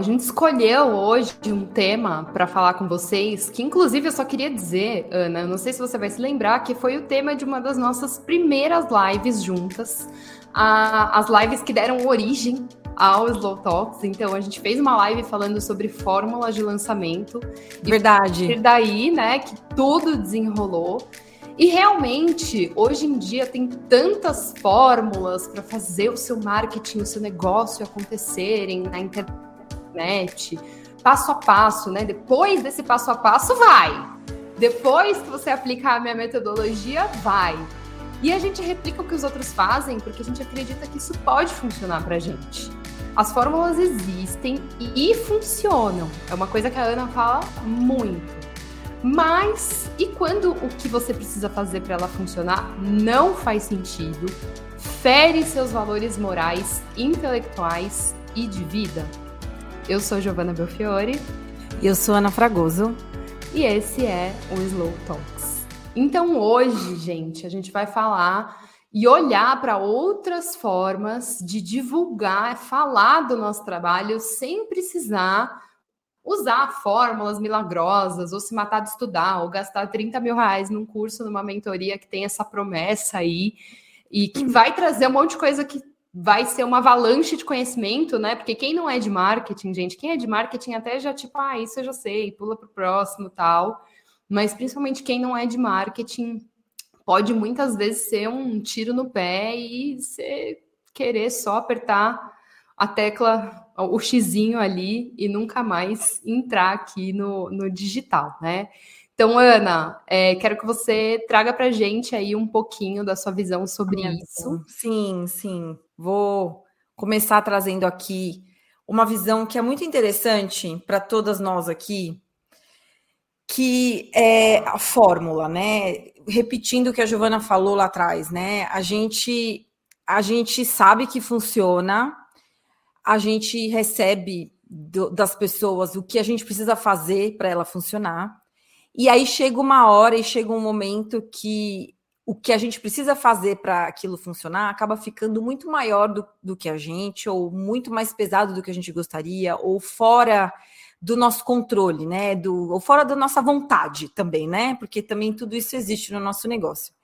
A gente escolheu hoje um tema para falar com vocês, que inclusive eu só queria dizer, Ana, não sei se você vai se lembrar, que foi o tema de uma das nossas primeiras lives juntas, a, as lives que deram origem ao Slow Talks. Então a gente fez uma live falando sobre fórmulas de lançamento. Verdade. E daí, né, que tudo desenrolou. E realmente, hoje em dia tem tantas fórmulas para fazer o seu marketing, o seu negócio acontecerem na internet internet, passo a passo, né? Depois desse passo a passo, vai. Depois que você aplicar a minha metodologia, vai. E a gente replica o que os outros fazem porque a gente acredita que isso pode funcionar para gente. As fórmulas existem e funcionam. É uma coisa que a Ana fala muito. Mas e quando o que você precisa fazer para ela funcionar não faz sentido, fere seus valores morais, intelectuais e de vida? Eu sou Giovanna Belfiore. E eu sou Ana Fragoso. E esse é o Slow Talks. Então hoje, gente, a gente vai falar e olhar para outras formas de divulgar, falar do nosso trabalho sem precisar usar fórmulas milagrosas, ou se matar de estudar, ou gastar 30 mil reais num curso, numa mentoria que tem essa promessa aí, e que vai trazer um monte de coisa que vai ser uma avalanche de conhecimento, né? Porque quem não é de marketing, gente, quem é de marketing até já tipo, ah, isso eu já sei, pula para o próximo, tal. Mas principalmente quem não é de marketing pode muitas vezes ser um tiro no pé e você querer só apertar a tecla, o xizinho ali e nunca mais entrar aqui no, no digital, né? Então, Ana, é, quero que você traga para gente aí um pouquinho da sua visão sobre isso. Sim, sim. Vou começar trazendo aqui uma visão que é muito interessante para todas nós aqui, que é a fórmula, né? Repetindo o que a Giovana falou lá atrás, né? A gente a gente sabe que funciona, a gente recebe do, das pessoas o que a gente precisa fazer para ela funcionar. E aí chega uma hora e chega um momento que o que a gente precisa fazer para aquilo funcionar acaba ficando muito maior do, do que a gente, ou muito mais pesado do que a gente gostaria, ou fora do nosso controle, né? Do, ou fora da nossa vontade também, né? Porque também tudo isso existe no nosso negócio.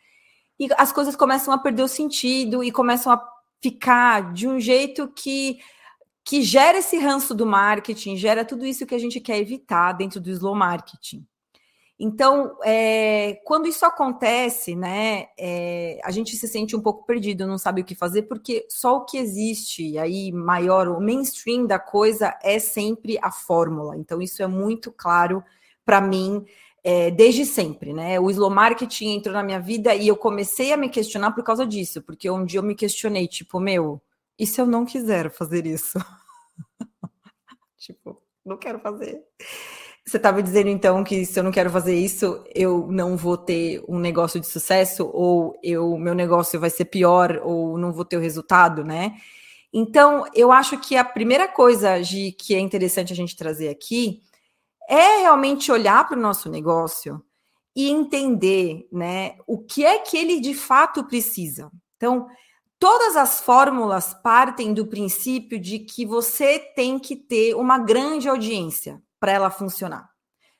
E as coisas começam a perder o sentido e começam a ficar de um jeito que que gera esse ranço do marketing, gera tudo isso que a gente quer evitar dentro do slow marketing. Então, é, quando isso acontece, né, é, a gente se sente um pouco perdido, não sabe o que fazer, porque só o que existe aí maior, o mainstream da coisa é sempre a fórmula. Então, isso é muito claro para mim é, desde sempre, né? O slow marketing entrou na minha vida e eu comecei a me questionar por causa disso, porque um dia eu me questionei, tipo, meu, e se eu não quiser fazer isso? tipo, não quero fazer. Você estava dizendo então que se eu não quero fazer isso, eu não vou ter um negócio de sucesso, ou eu, meu negócio vai ser pior, ou não vou ter o resultado, né? Então, eu acho que a primeira coisa de, que é interessante a gente trazer aqui é realmente olhar para o nosso negócio e entender né, o que é que ele de fato precisa. Então, todas as fórmulas partem do princípio de que você tem que ter uma grande audiência para ela funcionar.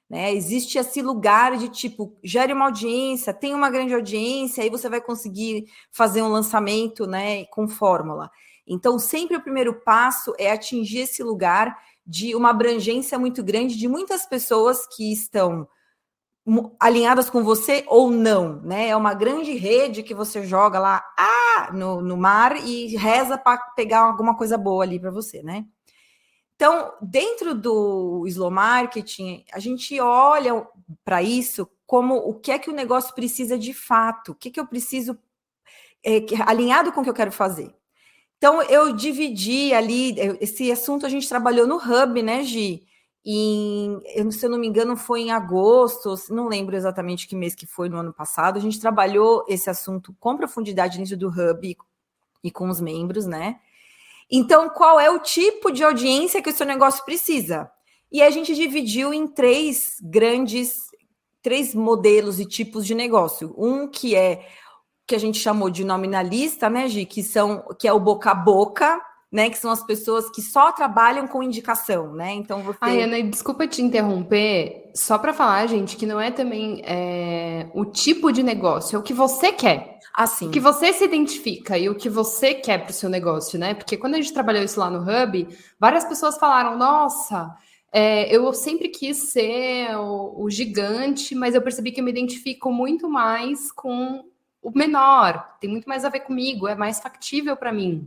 Né? Existe esse lugar de tipo, gere uma audiência, tem uma grande audiência, aí você vai conseguir fazer um lançamento né, com fórmula. Então, sempre o primeiro passo é atingir esse lugar de uma abrangência muito grande de muitas pessoas que estão alinhadas com você ou não, né? É uma grande rede que você joga lá ah, no, no mar e reza para pegar alguma coisa boa ali para você, né? Então, dentro do slow marketing, a gente olha para isso como o que é que o negócio precisa de fato, o que, que eu preciso é, alinhado com o que eu quero fazer. Então, eu dividi ali, esse assunto a gente trabalhou no Hub, né, Gi? Em, se eu não me engano, foi em agosto, não lembro exatamente que mês que foi no ano passado. A gente trabalhou esse assunto com profundidade dentro do Hub e com os membros, né? Então, qual é o tipo de audiência que o seu negócio precisa? E a gente dividiu em três grandes, três modelos e tipos de negócio. Um que é que a gente chamou de nominalista, né, Gi? Que são que é o boca a boca, né? Que são as pessoas que só trabalham com indicação, né? Então você. Ai, Ana, desculpa te interromper, só para falar, gente, que não é também é, o tipo de negócio, é o que você quer. Assim. O que você se identifica e o que você quer para o seu negócio, né? Porque quando a gente trabalhou isso lá no Hub, várias pessoas falaram: nossa. É, eu sempre quis ser o, o gigante, mas eu percebi que eu me identifico muito mais com o menor. Tem muito mais a ver comigo, é mais factível para mim.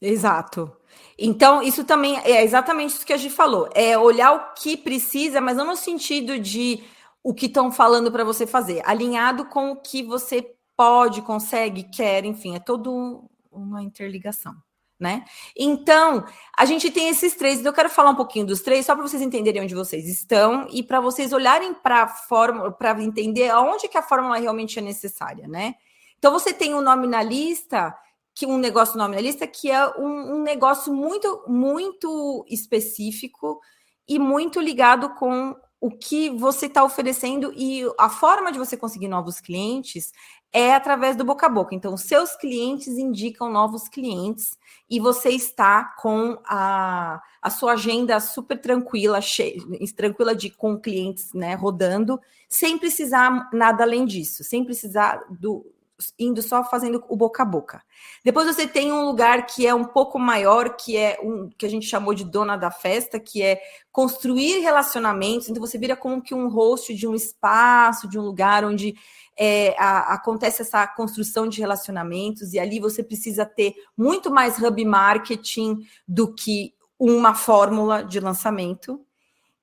Exato. Então, isso também é exatamente isso que a gente falou. É olhar o que precisa, mas não no sentido de o que estão falando para você fazer, alinhado com o que você pode, consegue, quer, enfim, é todo uma interligação, né? Então, a gente tem esses três, então eu quero falar um pouquinho dos três, só para vocês entenderem onde vocês estão e para vocês olharem para a fórmula, para entender aonde que a fórmula realmente é necessária, né? Então, você tem o um nominalista que um negócio nominalista que é um, um negócio muito, muito específico e muito ligado com o que você está oferecendo e a forma de você conseguir novos clientes é através do boca a boca. Então, seus clientes indicam novos clientes e você está com a, a sua agenda super tranquila, cheia, tranquila de com clientes né, rodando, sem precisar nada além disso, sem precisar do, indo só fazendo o boca a boca. Depois você tem um lugar que é um pouco maior, que é um que a gente chamou de dona da festa, que é construir relacionamentos. Então você vira como que um host de um espaço, de um lugar onde é, a, acontece essa construção de relacionamentos, e ali você precisa ter muito mais hub marketing do que uma fórmula de lançamento.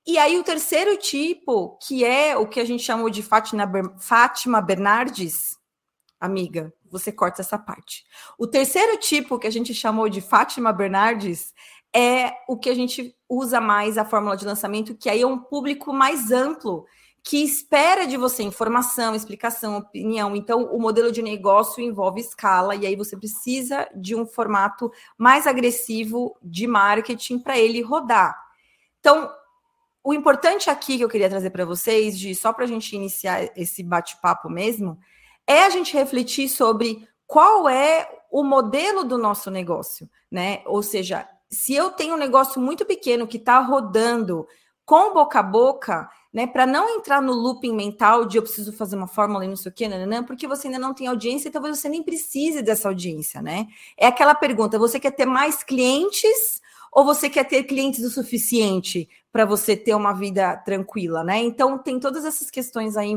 E aí o terceiro tipo, que é o que a gente chamou de Fátima, Fátima Bernardes, amiga, você corta essa parte. O terceiro tipo que a gente chamou de Fátima Bernardes é o que a gente usa mais a fórmula de lançamento, que aí é um público mais amplo, que espera de você informação, explicação, opinião. Então, o modelo de negócio envolve escala, e aí você precisa de um formato mais agressivo de marketing para ele rodar. Então, o importante aqui que eu queria trazer para vocês, de só para a gente iniciar esse bate-papo mesmo, é a gente refletir sobre qual é o modelo do nosso negócio, né? Ou seja, se eu tenho um negócio muito pequeno que está rodando com boca a boca, né, para não entrar no looping mental de eu preciso fazer uma fórmula e não sei o quê, nananã, porque você ainda não tem audiência e talvez você nem precise dessa audiência, né? É aquela pergunta: você quer ter mais clientes ou você quer ter clientes o suficiente para você ter uma vida tranquila, né? Então tem todas essas questões aí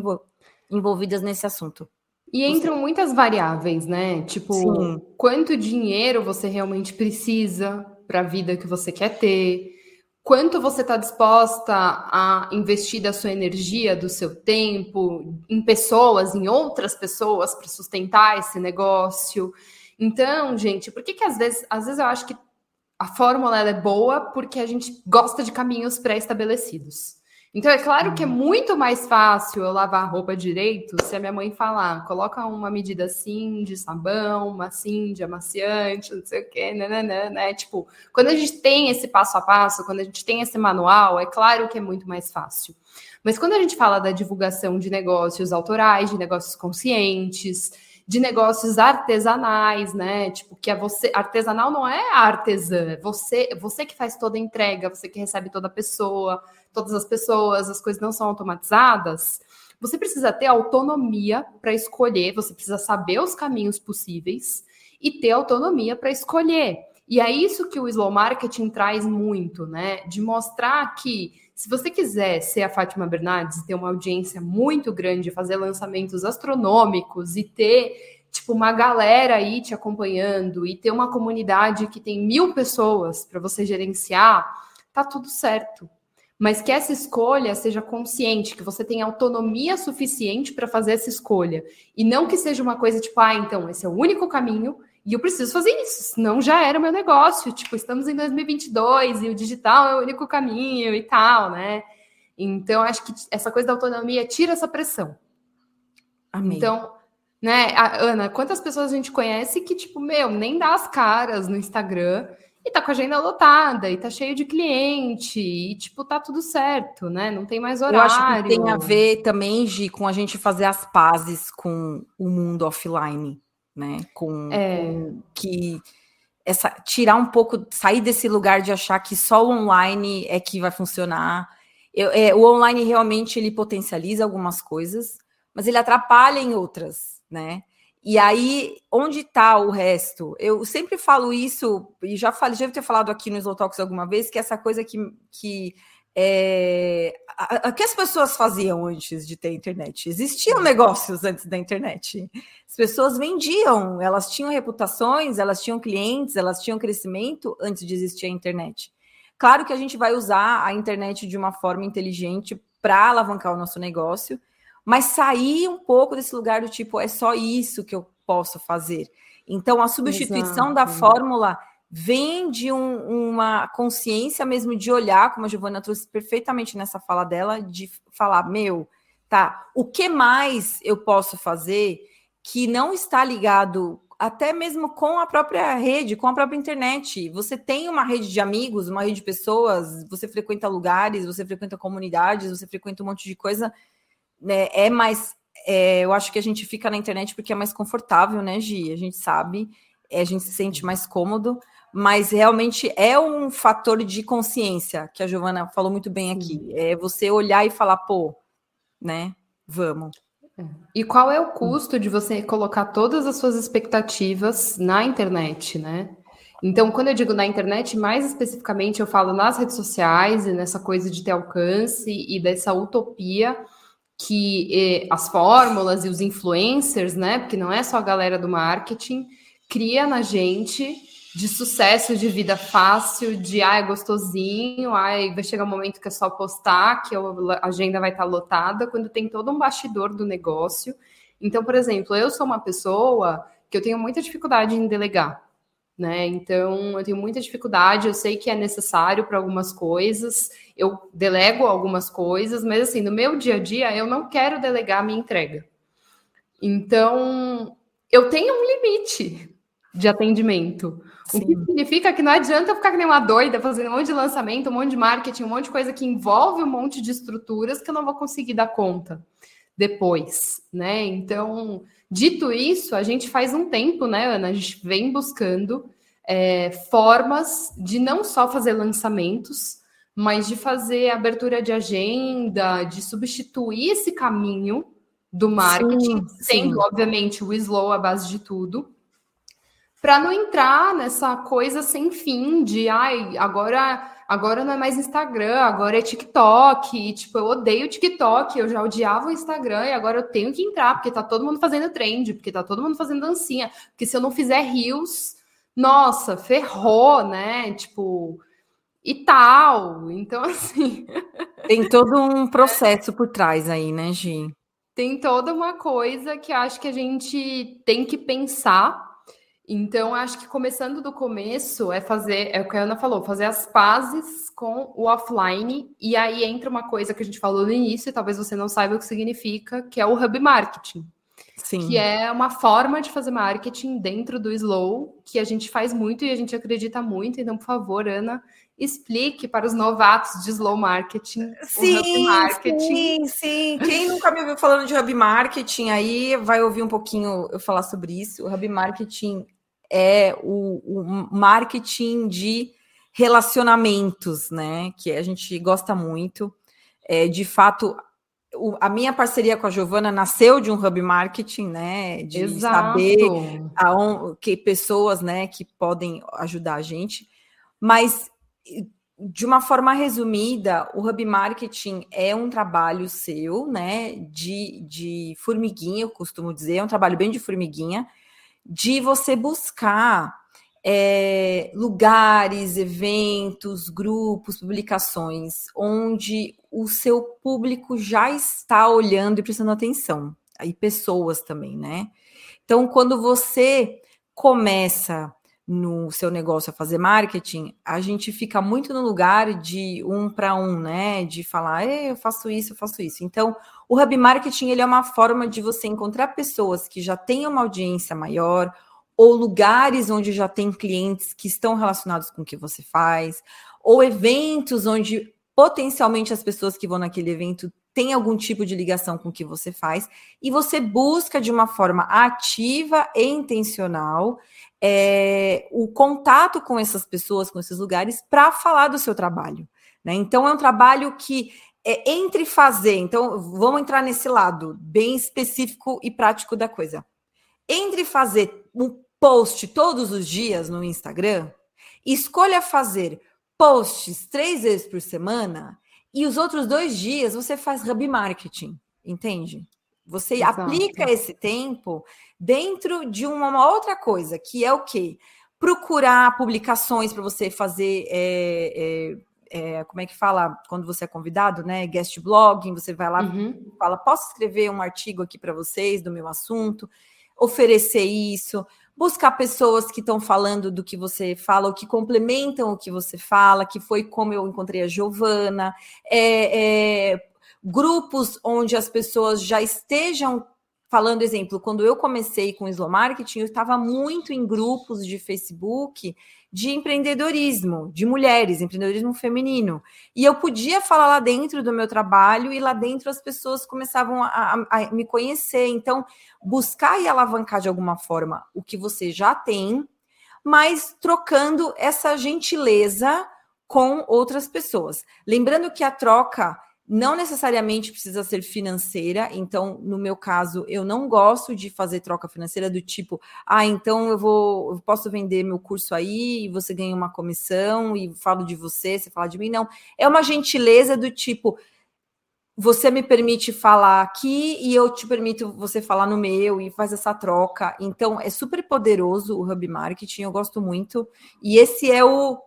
envolvidas nesse assunto. E entram muitas variáveis, né? Tipo, Sim. quanto dinheiro você realmente precisa para a vida que você quer ter, quanto você está disposta a investir da sua energia, do seu tempo, em pessoas, em outras pessoas para sustentar esse negócio. Então, gente, por que, que às vezes, às vezes eu acho que a fórmula é boa porque a gente gosta de caminhos pré-estabelecidos. Então, é claro que é uhum. muito mais fácil eu lavar a roupa direito se a minha mãe falar, coloca uma medida assim de sabão, uma assim de amaciante, não sei o quê, né, né? Tipo, quando a gente tem esse passo a passo, quando a gente tem esse manual, é claro que é muito mais fácil. Mas quando a gente fala da divulgação de negócios autorais, de negócios conscientes, de negócios artesanais, né? Tipo, que é você. Artesanal não é artesã, você, você que faz toda a entrega, você que recebe toda a pessoa todas as pessoas, as coisas não são automatizadas, você precisa ter autonomia para escolher, você precisa saber os caminhos possíveis e ter autonomia para escolher. E é isso que o slow marketing traz muito, né? De mostrar que se você quiser ser a Fátima Bernardes, ter uma audiência muito grande, fazer lançamentos astronômicos e ter tipo uma galera aí te acompanhando e ter uma comunidade que tem mil pessoas para você gerenciar, tá tudo certo mas que essa escolha seja consciente, que você tenha autonomia suficiente para fazer essa escolha. E não que seja uma coisa tipo, ah, então, esse é o único caminho e eu preciso fazer isso, senão já era o meu negócio. Tipo, estamos em 2022 e o digital é o único caminho e tal, né? Então, acho que essa coisa da autonomia tira essa pressão. Amém. Então, né, Ana, quantas pessoas a gente conhece que, tipo, meu, nem dá as caras no Instagram e tá com a agenda lotada, e tá cheio de cliente, e tipo, tá tudo certo, né? Não tem mais horário. Eu acho que tem a ver também, Gi, com a gente fazer as pazes com o mundo offline, né? Com, é. com que essa tirar um pouco, sair desse lugar de achar que só o online é que vai funcionar. Eu, é, o online realmente ele potencializa algumas coisas, mas ele atrapalha em outras, né? E aí, onde está o resto? Eu sempre falo isso, e já falei, já devo ter falado aqui no Slow Talks alguma vez, que essa coisa que, que é, a, a, que as pessoas faziam antes de ter internet? Existiam negócios antes da internet. As pessoas vendiam, elas tinham reputações, elas tinham clientes, elas tinham crescimento antes de existir a internet. Claro que a gente vai usar a internet de uma forma inteligente para alavancar o nosso negócio, mas sair um pouco desse lugar do tipo, é só isso que eu posso fazer. Então, a substituição Exato. da fórmula vem de um, uma consciência mesmo de olhar, como a Giovana trouxe perfeitamente nessa fala dela, de falar, meu, tá, o que mais eu posso fazer que não está ligado até mesmo com a própria rede, com a própria internet. Você tem uma rede de amigos, uma rede de pessoas, você frequenta lugares, você frequenta comunidades, você frequenta um monte de coisa, né? É mais. É, eu acho que a gente fica na internet porque é mais confortável, né, Gi? A gente sabe, é, a gente se sente mais cômodo mas realmente é um fator de consciência que a Giovana falou muito bem aqui. É você olhar e falar, pô, né? Vamos. É. E qual é o custo de você colocar todas as suas expectativas na internet, né? Então, quando eu digo na internet, mais especificamente eu falo nas redes sociais e nessa coisa de ter alcance e dessa utopia que as fórmulas e os influencers, né? Porque não é só a galera do marketing, cria na gente de sucesso, de vida fácil, de ai, é gostosinho, ai, vai chegar um momento que é só postar, que a agenda vai estar lotada, quando tem todo um bastidor do negócio. Então, por exemplo, eu sou uma pessoa que eu tenho muita dificuldade em delegar, né? Então, eu tenho muita dificuldade, eu sei que é necessário para algumas coisas, eu delego algumas coisas, mas assim, no meu dia a dia, eu não quero delegar a minha entrega. Então, eu tenho um limite de atendimento. Sim. O que significa que não adianta ficar que nem uma doida fazendo um monte de lançamento, um monte de marketing, um monte de coisa que envolve um monte de estruturas que eu não vou conseguir dar conta depois, né? Então, dito isso, a gente faz um tempo, né, Ana? A gente vem buscando é, formas de não só fazer lançamentos, mas de fazer abertura de agenda, de substituir esse caminho do marketing, sim, sendo, sim. obviamente, o slow a base de tudo para não entrar nessa coisa sem fim de ai, agora agora não é mais Instagram, agora é TikTok, e, tipo, eu odeio o TikTok, eu já odiava o Instagram e agora eu tenho que entrar, porque tá todo mundo fazendo trend, porque tá todo mundo fazendo dancinha, porque se eu não fizer rios, nossa, ferrou, né? Tipo, e tal. Então, assim. Tem todo um processo por trás aí, né, Gi? Tem toda uma coisa que acho que a gente tem que pensar então, acho que começando do começo é fazer, é o que a Ana falou, fazer as pazes com o offline, e aí entra uma coisa que a gente falou no início, e talvez você não saiba o que significa, que é o hub marketing. Sim. Que é uma forma de fazer marketing dentro do Slow, que a gente faz muito e a gente acredita muito. Então, por favor, Ana, explique para os novatos de Slow Marketing. Sim, marketing. sim, sim. Quem nunca me ouviu falando de Hub Marketing aí vai ouvir um pouquinho eu falar sobre isso. O Hub Marketing é o, o marketing de relacionamentos, né? Que a gente gosta muito. É, de fato, o, a minha parceria com a Giovana nasceu de um hub marketing, né? De Exato. saber aon, que pessoas, né, que podem ajudar a gente. Mas de uma forma resumida, o hub marketing é um trabalho seu, né? De, de formiguinha, eu costumo dizer, é um trabalho bem de formiguinha de você buscar é, lugares, eventos, grupos, publicações, onde o seu público já está olhando e prestando atenção, aí pessoas também, né? Então, quando você começa no seu negócio a fazer marketing, a gente fica muito no lugar de um para um, né? De falar, eu faço isso, eu faço isso. Então, o hub marketing ele é uma forma de você encontrar pessoas que já têm uma audiência maior ou lugares onde já tem clientes que estão relacionados com o que você faz, ou eventos onde potencialmente as pessoas que vão naquele evento tem algum tipo de ligação com o que você faz, e você busca de uma forma ativa e intencional é, o contato com essas pessoas, com esses lugares, para falar do seu trabalho. Né? Então, é um trabalho que é entre fazer. Então, vamos entrar nesse lado bem específico e prático da coisa. Entre fazer um post todos os dias no Instagram, escolha fazer posts três vezes por semana e os outros dois dias você faz hub marketing, entende? Você Exato. aplica esse tempo dentro de uma, outra coisa, que é o quê? Procurar publicações para você fazer. É, é, é, como é que fala quando você é convidado, né? Guest blogging, você vai lá uhum. fala: posso escrever um artigo aqui para vocês do meu assunto, oferecer isso, buscar pessoas que estão falando do que você fala, ou que complementam o que você fala, que foi como eu encontrei a Giovana, é, é, grupos onde as pessoas já estejam falando exemplo, quando eu comecei com o slow marketing, eu estava muito em grupos de Facebook de empreendedorismo, de mulheres, empreendedorismo feminino. E eu podia falar lá dentro do meu trabalho e lá dentro as pessoas começavam a, a, a me conhecer. Então, buscar e alavancar de alguma forma o que você já tem, mas trocando essa gentileza com outras pessoas. Lembrando que a troca não necessariamente precisa ser financeira, então, no meu caso, eu não gosto de fazer troca financeira do tipo, ah, então eu vou, eu posso vender meu curso aí e você ganha uma comissão e falo de você, você fala de mim. Não, é uma gentileza do tipo, você me permite falar aqui e eu te permito você falar no meu e faz essa troca. Então, é super poderoso o Hub Marketing, eu gosto muito. E esse é o,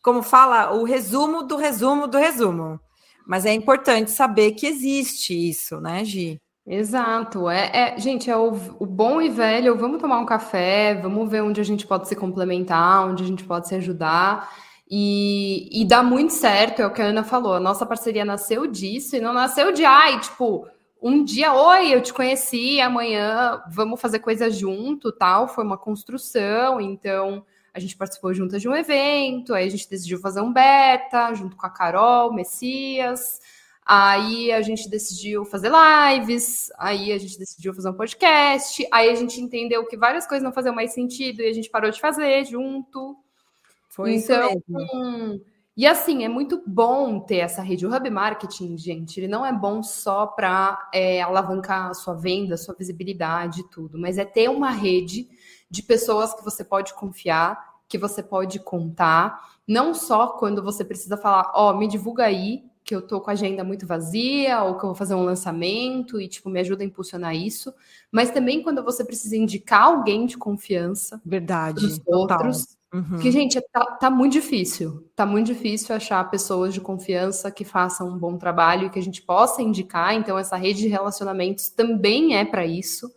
como fala, o resumo do resumo do resumo. Mas é importante saber que existe isso, né, Gi? Exato. É, é gente, é o, o, bom e velho. Vamos tomar um café, vamos ver onde a gente pode se complementar, onde a gente pode se ajudar. E, e dá muito certo, é o que a Ana falou. A nossa parceria nasceu disso e não nasceu de ai, tipo, um dia, oi, eu te conheci, amanhã vamos fazer coisa junto, tal. Foi uma construção, então a gente participou juntas de um evento, aí a gente decidiu fazer um beta junto com a Carol, Messias. Aí a gente decidiu fazer lives, aí a gente decidiu fazer um podcast, aí a gente entendeu que várias coisas não faziam mais sentido e a gente parou de fazer junto. Foi então, isso mesmo. E assim, é muito bom ter essa rede. O Hub Marketing, gente, ele não é bom só para é, alavancar a sua venda, a sua visibilidade e tudo, mas é ter uma rede de pessoas que você pode confiar, que você pode contar, não só quando você precisa falar, ó, oh, me divulga aí, que eu tô com a agenda muito vazia, ou que eu vou fazer um lançamento e, tipo, me ajuda a impulsionar isso, mas também quando você precisa indicar alguém de confiança. Verdade. Os outros. Uhum. Que, gente, tá, tá, muito difícil. Tá muito difícil achar pessoas de confiança que façam um bom trabalho e que a gente possa indicar. Então, essa rede de relacionamentos também é para isso.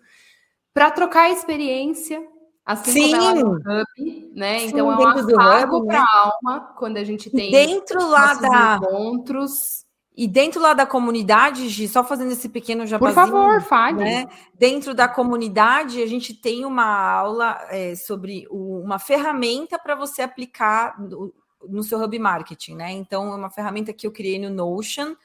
Para trocar experiência, Assim Sim. como ela no Hub, né? Sim, então é um afago para a né? alma quando a gente tem dentro lá da encontros. E dentro lá da comunidade, Gi, só fazendo esse pequeno jabazinho. Por favor, fale. Né? Dentro da comunidade, a gente tem uma aula é, sobre o, uma ferramenta para você aplicar no, no, seu Hub Marketing, né? Então, é uma ferramenta que eu criei no Notion,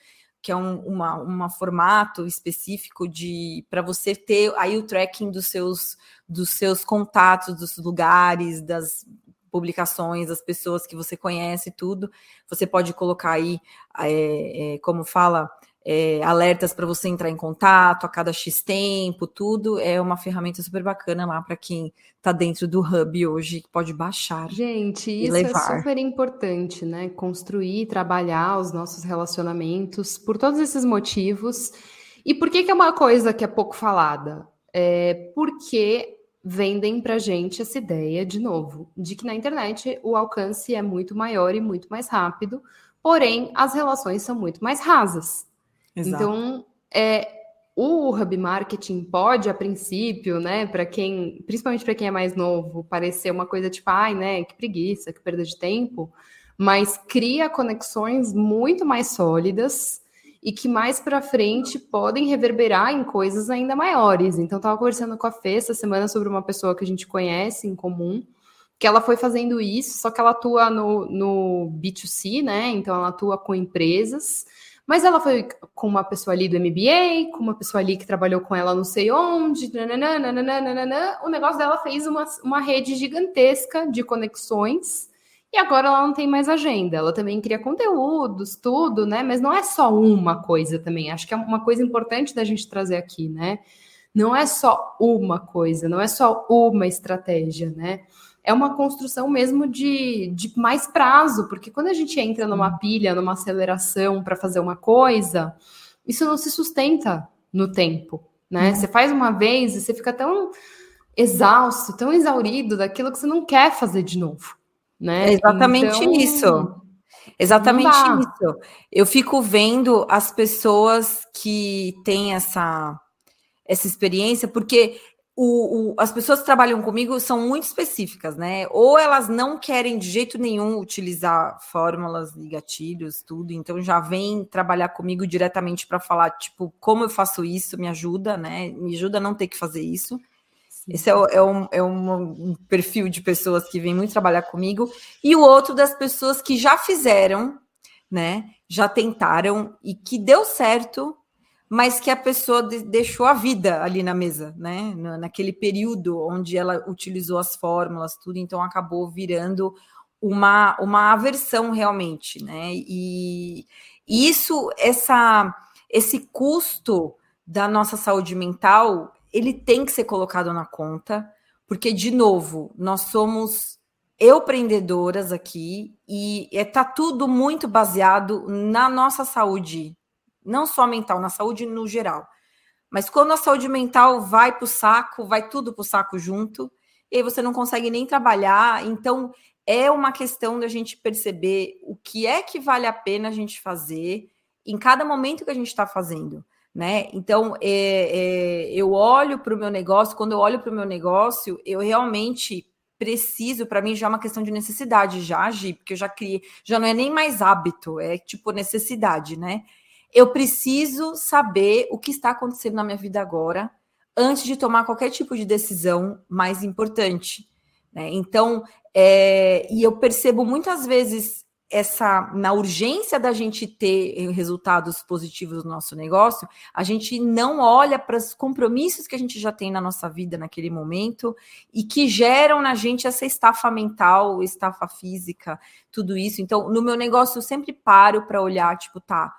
que é um uma, uma formato específico de para você ter aí o tracking dos seus dos seus contatos, dos lugares, das publicações, das pessoas que você conhece, tudo. Você pode colocar aí, é, é, como fala, é, alertas para você entrar em contato a cada X tempo, tudo. É uma ferramenta super bacana lá para quem está dentro do Hub hoje, que pode baixar. Gente, isso é levar. é super importante, né? Construir, trabalhar os nossos relacionamentos por todos esses motivos. E por que, que é uma coisa que é pouco falada? É porque vendem para gente essa ideia, de novo, de que na internet o alcance é muito maior e muito mais rápido, porém as relações são muito mais rasas. Exato. Então, é, o hub marketing pode, a princípio, né, para quem, principalmente para quem é mais novo, parecer uma coisa tipo, ai, né, que preguiça, que perda de tempo, mas cria conexões muito mais sólidas e que mais para frente podem reverberar em coisas ainda maiores. Então, estava conversando com a Fê essa semana sobre uma pessoa que a gente conhece em comum, que ela foi fazendo isso, só que ela atua no, no B2C, né? Então, ela atua com empresas Mas ela foi com uma pessoa ali do MBA, com uma pessoa ali que trabalhou com ela não sei onde, nananana, nananana, o negócio dela fez uma, uma rede gigantesca de conexões e agora ela não tem mais agenda. Ela também cria conteúdos, tudo, né? Mas não é só uma coisa também. Acho que é uma coisa importante da gente trazer aqui, né? Não é só uma coisa, não é só uma estratégia, né? É uma construção mesmo de, de mais prazo, porque quando a gente entra numa pilha, numa aceleração para fazer uma coisa, isso não se sustenta no tempo, né? Uhum. Você faz uma vez e você fica tão exausto, tão exaurido daquilo que você não quer fazer de novo, né? É exatamente então, isso. Exatamente isso. Eu fico vendo as pessoas que têm essa essa experiência, porque o, o, as pessoas que trabalham comigo são muito específicas, né? Ou elas não querem de jeito nenhum utilizar fórmulas e gatilhos, tudo, então já vem trabalhar comigo diretamente para falar, tipo, como eu faço isso, me ajuda, né? Me ajuda a não ter que fazer isso. Sim. Esse é, é, um, é um, perfil de pessoas que vem muito trabalhar comigo. E o outro das pessoas que já fizeram, né? Já tentaram e que deu certo, mas que a pessoa deixou a vida ali na mesa, né? Naquele período onde ela utilizou as fórmulas, tudo, então acabou virando uma, uma aversão realmente, né? E, e isso, essa, esse custo da nossa saúde mental, ele tem que ser colocado na conta, porque, de novo, nós somos empreendedoras aqui e está tudo muito baseado na nossa saúde não só mental, na saúde no geral. Mas quando a saúde mental vai para o saco, vai tudo para o saco junto, e aí você não consegue nem trabalhar. Então, é uma questão da gente perceber o que é que vale a pena a gente fazer em cada momento que a gente está fazendo. Né? Então, é, é, eu olho para o meu negócio, quando eu olho para o meu negócio, eu realmente preciso, para mim já é uma questão de necessidade, já agir, porque eu já criei, já não é nem mais hábito, é tipo necessidade, né? Eu preciso saber o que está acontecendo na minha vida agora antes de tomar qualquer tipo de decisão mais importante. Né? Então, é, e eu percebo muitas vezes essa na urgência da gente ter resultados positivos no nosso negócio, a gente não olha para os compromissos que a gente já tem na nossa vida naquele momento e que geram na gente essa estafa mental, estafa física, tudo isso. Então, no meu negócio eu sempre paro para olhar, tipo, tá,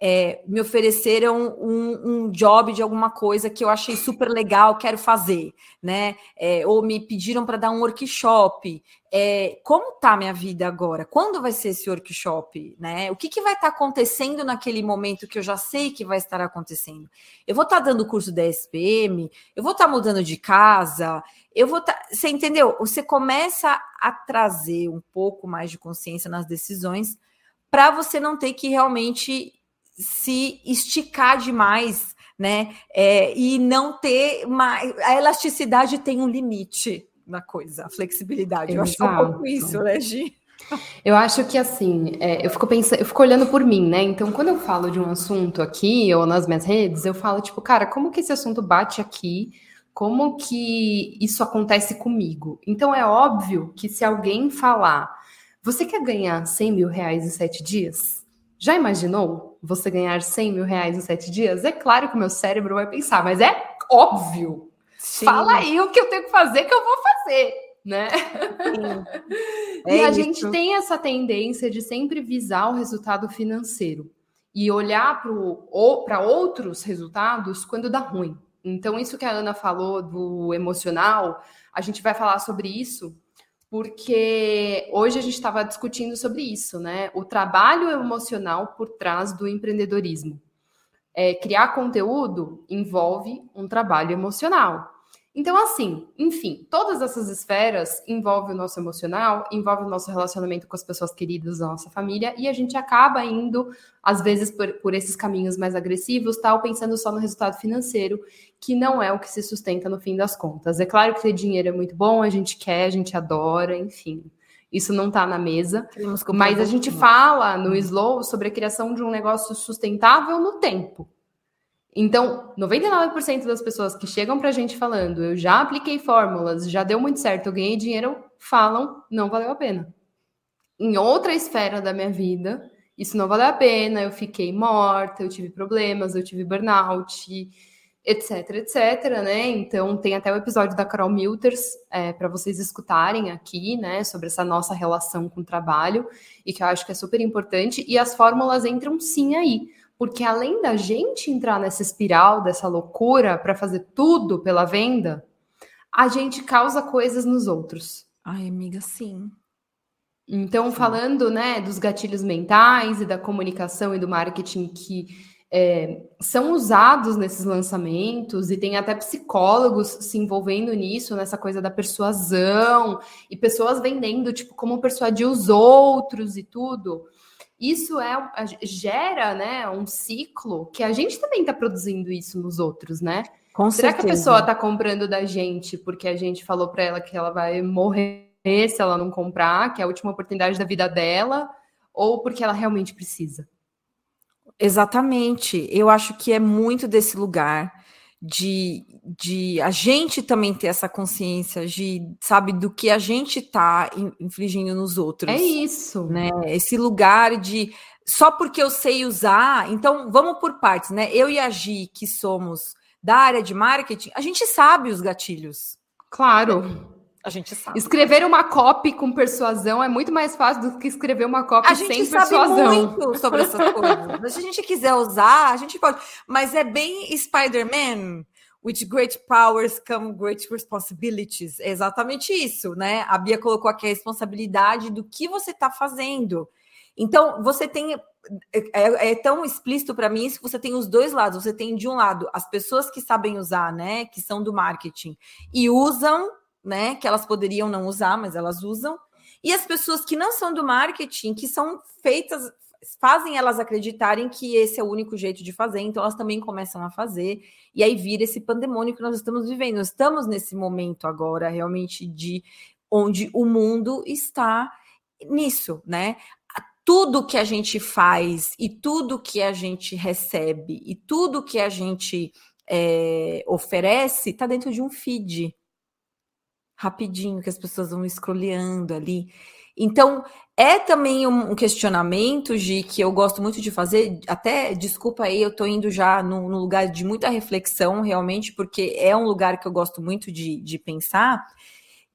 é, me ofereceram um, um, job de alguma coisa que eu achei super legal, quero fazer, né? É, ou me pediram para dar um workshop. É, como tá minha vida agora? Quando vai ser esse workshop? Né? O que, que vai estar tá acontecendo naquele momento que eu já sei que vai estar acontecendo? Eu vou estar tá dando curso da SPM, eu vou estar tá mudando de casa, eu vou. Tá, você entendeu? Você começa a trazer um pouco mais de consciência nas decisões para você não ter que realmente se esticar demais, né? É, e não ter mais. A elasticidade tem um limite na coisa, a flexibilidade. Exato. Eu acho que um pouco isso, né, Gi? Eu acho que assim, é, eu fico pensando, eu fico olhando por mim, né? Então, quando eu falo de um assunto aqui ou nas minhas redes, eu falo, tipo, cara, como que esse assunto bate aqui? Como que isso acontece comigo? Então, é óbvio que se alguém falar, você quer ganhar 100 mil reais em sete dias? Já imaginou você ganhar 100 mil reais em sete dias? É claro que o meu cérebro vai pensar, mas é óbvio. Sim. Fala aí o que eu tenho que fazer que eu vou fazer, né? É e a isso. gente tem essa tendência de sempre visar o resultado financeiro e olhar para outros resultados quando dá ruim. Então, isso que a Ana falou do emocional, a gente vai falar sobre isso porque hoje a gente estava discutindo sobre isso, né? O trabalho emocional por trás do empreendedorismo. É, criar conteúdo envolve um trabalho emocional. Então, assim, enfim, todas essas esferas envolvem o nosso emocional, envolve o nosso relacionamento com as pessoas queridas da nossa família, e a gente acaba indo, às vezes, por, por esses caminhos mais agressivos, tal, pensando só no resultado financeiro, que não é o que se sustenta no fim das contas. É claro que ter dinheiro é muito bom, a gente quer, a gente adora, enfim. Isso não está na mesa, mas a gente fala no Slow sobre a criação de um negócio sustentável no tempo. Então, 99% das pessoas que chegam para a gente falando, eu já apliquei fórmulas, já deu muito certo, eu ganhei dinheiro, falam, não valeu a pena. Em outra esfera da minha vida, isso não valeu a pena, eu fiquei morta, eu tive problemas, eu tive burnout, etc, etc, né? Então tem até o episódio da Carol Milters é, para vocês escutarem aqui, né, sobre essa nossa relação com o trabalho e que eu acho que é super importante. E as fórmulas entram sim aí, porque além da gente entrar nessa espiral dessa loucura para fazer tudo pela venda, a gente causa coisas nos outros. Ai, amiga, sim. Então, sim. falando, né, dos gatilhos mentais e da comunicação e do marketing que é, são usados nesses lançamentos e tem até psicólogos se envolvendo nisso, nessa coisa da persuasão e pessoas vendendo, tipo, como persuadir os outros e tudo. Isso é gera, né, um ciclo que a gente também está produzindo isso nos outros, né? Com Será certeza. que a pessoa está comprando da gente porque a gente falou para ela que ela vai morrer se ela não comprar, que é a última oportunidade da vida dela, ou porque ela realmente precisa? Exatamente. Eu acho que é muito desse lugar de, de a gente também ter essa consciência de, sabe, do que a gente está infligindo nos outros. É isso. Né? Esse lugar de só porque eu sei usar, então vamos por partes, né? Eu e a Gi, que somos da área de marketing, a gente sabe os gatilhos. Claro. A gente sabe. Escrever uma copy com persuasão é muito mais fácil do que escrever uma copy sem persuasão. A gente sabe muito sobre essas coisas. Se a gente quiser usar, a gente pode. Mas é bem Spider-Man. With great powers come great responsibilities. É exatamente isso, né? A Bia colocou aqui a responsabilidade do que você está fazendo. Então, você tem. É, é, é tão explícito para mim isso que você tem os dois lados. Você tem, de um lado, as pessoas que sabem usar, né? Que são do marketing e usam né? Que elas poderiam não usar, mas elas usam. E as pessoas que não são do marketing, que são feitas, fazem elas acreditarem que esse é o único jeito de fazer, então elas também começam a fazer, e aí vira esse pandemônio que nós estamos vivendo. Estamos nesse momento agora, realmente, de onde o mundo está nisso, né? Tudo que a gente faz e tudo que a gente recebe e tudo que a gente é, oferece está dentro de um feed rapidinho, que as pessoas vão escroleando ali. Então, é também um questionamento, de que eu gosto muito de fazer, até, desculpa aí, eu estou indo já num, lugar de muita reflexão, realmente, porque é um lugar que eu gosto muito de, de pensar,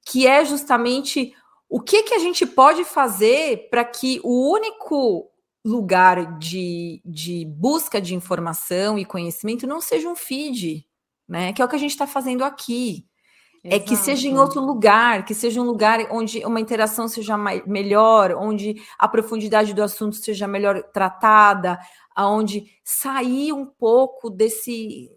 que é justamente o que, que a gente pode fazer para que o único lugar de, de busca de informação e conhecimento não seja um feed, né? Que é o que a gente está fazendo aqui. É que seja em outro lugar, que seja um lugar onde uma interação seja mais, melhor, onde a profundidade do assunto seja melhor tratada, aonde sair um pouco desse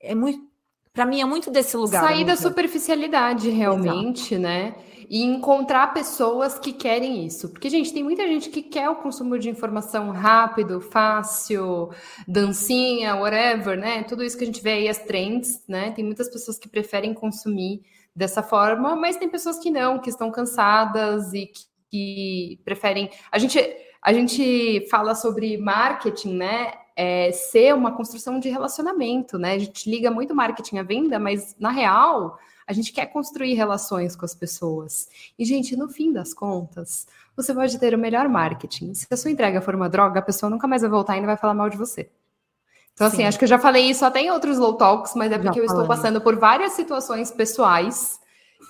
é muito para mim é muito desse lugar. Sair da superficialidade realmente, Exato. né? E encontrar pessoas que querem isso. Porque, gente, tem muita gente que quer o consumo de informação rápido, fácil, dancinha, whatever, né? Tudo isso que a gente vê aí, as trends, né? Tem muitas pessoas que preferem consumir dessa forma, mas tem pessoas que não, que estão cansadas e que, que preferem. A gente, a gente fala sobre marketing, né? É, ser uma construção de relacionamento, né? A gente liga muito marketing à venda, mas na real a gente quer construir relações com as pessoas. E, gente, no fim das contas, você pode ter o melhor marketing. Se a sua entrega for uma droga, a pessoa nunca mais vai voltar e não vai falar mal de você. Então, assim, Sim. acho que eu já falei isso até em outros low talks, mas é porque eu estou passando por várias situações pessoais,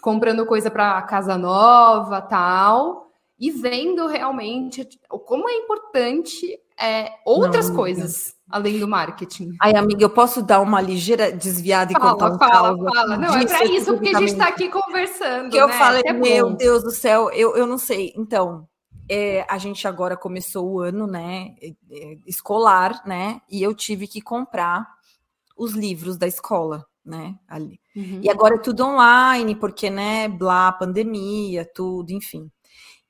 comprando coisa para casa nova, tal, e vendo realmente como é importante é, outras não, coisas além do marketing. Ai, amiga, eu posso dar uma ligeira desviada e fala, contar um fala, fala. Não, é para isso porque a gente está aqui conversando. Que né? eu falei, é meu Deus do céu, eu, eu não sei. Então, é, a gente agora começou o ano, né, escolar, né, e eu tive que comprar os livros da escola, né, ali. Uhum. E agora é tudo online, porque, né, blá, pandemia, tudo, enfim.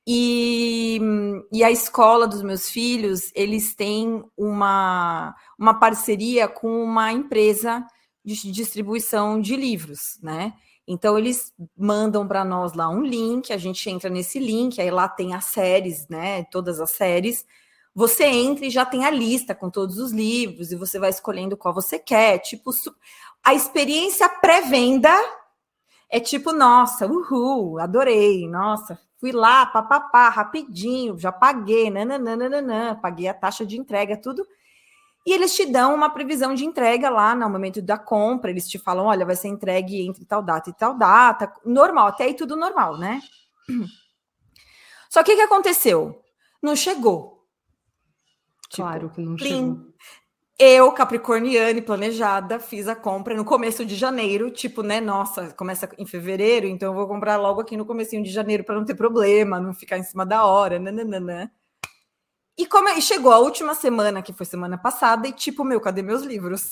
E, e a escola dos meus filhos, eles têm uma, uma parceria com uma empresa de distribuição de livros, né? Então eles mandam para nós lá um link, a gente entra nesse link, aí lá tem as séries, né? Todas as séries. Você entra e já tem a lista com todos os livros e você vai escolhendo qual você quer. Tipo, a experiência pré-venda é tipo, nossa, uhul, adorei, nossa, Fui lá, papapá, rapidinho, já paguei, nananana, paguei a taxa de entrega, tudo. E eles te dão uma previsão de entrega lá no momento da compra. Eles te falam: olha, vai ser entregue entre tal data e tal data. Normal, até aí tudo normal, né? Só que o que aconteceu? Não chegou. Claro tipo, que não plim. chegou. Eu, capricorniana planejada, fiz a compra no começo de janeiro, tipo, né, nossa, começa em fevereiro, então eu vou comprar logo aqui no comecinho de janeiro para não ter problema, não ficar em cima da hora, nananana. E como e chegou a última semana, que foi semana passada, e tipo, meu, cadê meus livros?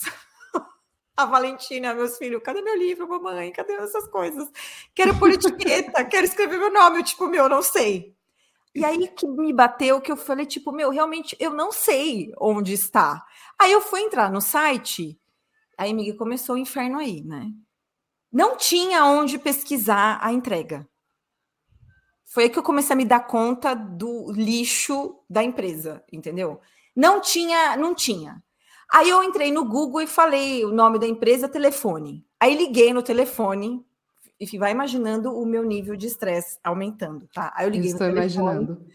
a Valentina, meus filhos, cadê meu livro, mamãe? Cadê essas coisas? Quero pôr etiqueta, quero escrever meu nome, eu, tipo, meu, não sei. E aí que me bateu que eu falei, tipo, meu, realmente eu não sei onde está. Aí eu fui entrar no site, aí Miguel começou o inferno aí, né? Não tinha onde pesquisar a entrega. Foi aí que eu comecei a me dar conta do lixo da empresa, entendeu? Não tinha, não tinha. Aí eu entrei no Google e falei o nome da empresa, telefone. Aí liguei no telefone e vai imaginando o meu nível de estresse aumentando, tá? Aí eu liguei Estou imaginando.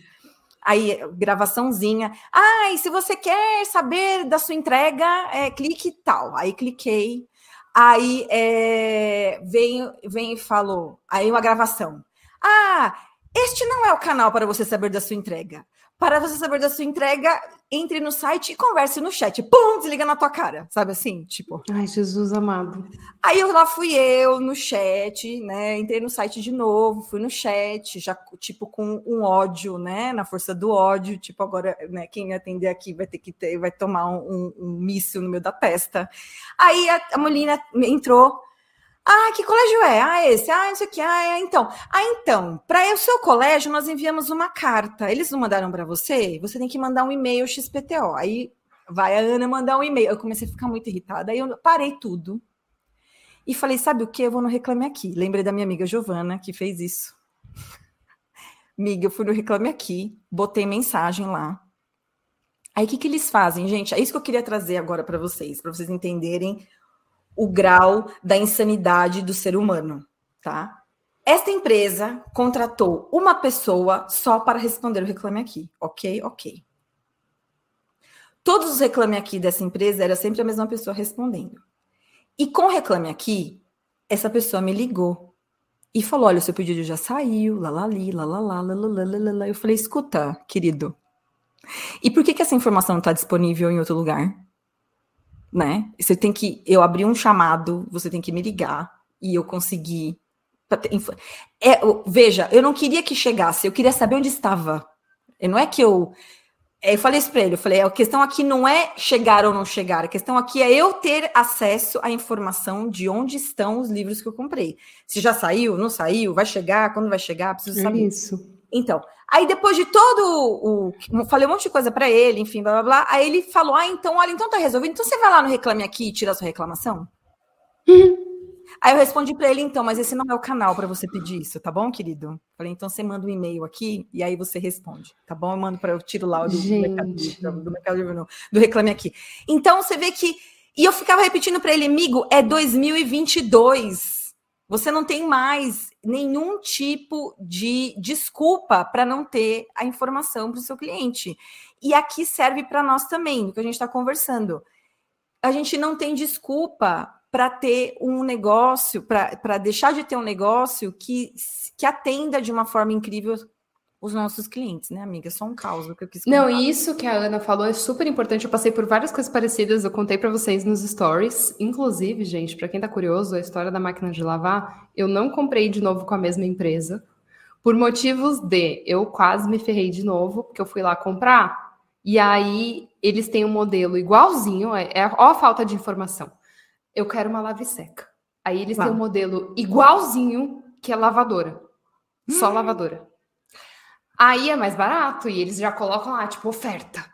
Aí, gravaçãozinha. Ah, e se você quer saber da sua entrega, é, clique tal. Aí cliquei. Aí é, vem, vem e falou. Aí uma gravação. Ah, este não é o canal para você saber da sua entrega. Para você saber da sua entrega, entre no site e converse no chat. Pum, desliga na tua cara, sabe assim? Tipo. Ai, Jesus amado. Aí eu lá fui eu no chat, né? Entrei no site de novo, fui no chat, já tipo com um ódio, né? Na força do ódio, tipo agora, né? Quem atender aqui vai ter que ter, vai tomar um, um, um míssil no meio da testa. Aí a, a Molina entrou, ah, que colégio é? Ah, esse. Ah, isso aqui. Ah, é, então. Ah, então. Para o seu colégio, nós enviamos uma carta. Eles não mandaram para você? Você tem que mandar um e-mail XPTO. Aí vai a Ana mandar um e-mail. Eu comecei a ficar muito irritada. Aí eu parei tudo. E falei, sabe o que? Eu vou no Reclame Aqui. Lembrei da minha amiga Giovana, que fez isso. Amiga, eu fui no Reclame Aqui, botei mensagem lá. Aí o que, que eles fazem, gente? É isso que eu queria trazer agora para vocês, para vocês entenderem o grau da insanidade do ser humano, tá? Esta empresa contratou uma pessoa só para responder o Reclame Aqui, ok? Ok. Todos os Reclame Aqui dessa empresa era sempre a mesma pessoa respondendo. E com o Reclame Aqui, essa pessoa me ligou e falou: Olha, o seu pedido já saiu, lalali, lalala, lalala. Eu falei: Escuta, querido, e por que, que essa informação não está disponível em outro lugar? Né? Você tem que. Eu abri um chamado, você tem que me ligar e eu consegui. É, veja, eu não queria que chegasse, eu queria saber onde estava. Não é que eu. É, eu falei isso para ele, eu falei, a questão aqui não é chegar ou não chegar, a questão aqui é eu ter acesso à informação de onde estão os livros que eu comprei. Se já saiu, não saiu, vai chegar, quando vai chegar, preciso saber. Isso. Então, aí depois de todo o. Falei um monte de coisa para ele, enfim, blá blá blá. Aí ele falou: Ah, então, olha, então tá resolvido. Então você vai lá no Reclame Aqui e tira a sua reclamação? Uhum. Aí eu respondi para ele, então, mas esse não é o canal para você pedir isso, tá bom, querido? Falei, então você manda um e-mail aqui e aí você responde, tá bom? Eu mando para eu tiro lá do, do, mercado, do, do Reclame Aqui. Então você vê que. E eu ficava repetindo para ele, amigo, é 2022. Você não tem mais nenhum tipo de desculpa para não ter a informação para o seu cliente. E aqui serve para nós também, do que a gente está conversando. A gente não tem desculpa para ter um negócio, para deixar de ter um negócio que, que atenda de uma forma incrível os nossos clientes, né, amiga? Só um caos que eu quis contar. Não, isso que a Ana falou é super importante. Eu passei por várias coisas parecidas, eu contei para vocês nos stories. Inclusive, gente, para quem tá curioso, a história da máquina de lavar, eu não comprei de novo com a mesma empresa, por motivos de eu quase me ferrei de novo, porque eu fui lá comprar, e aí eles têm um modelo igualzinho, é, é ó a falta de informação. Eu quero uma lave seca. Aí eles têm um modelo igualzinho que é lavadora. Só hum. lavadora. Aí é mais barato e eles já colocam lá, tipo, oferta.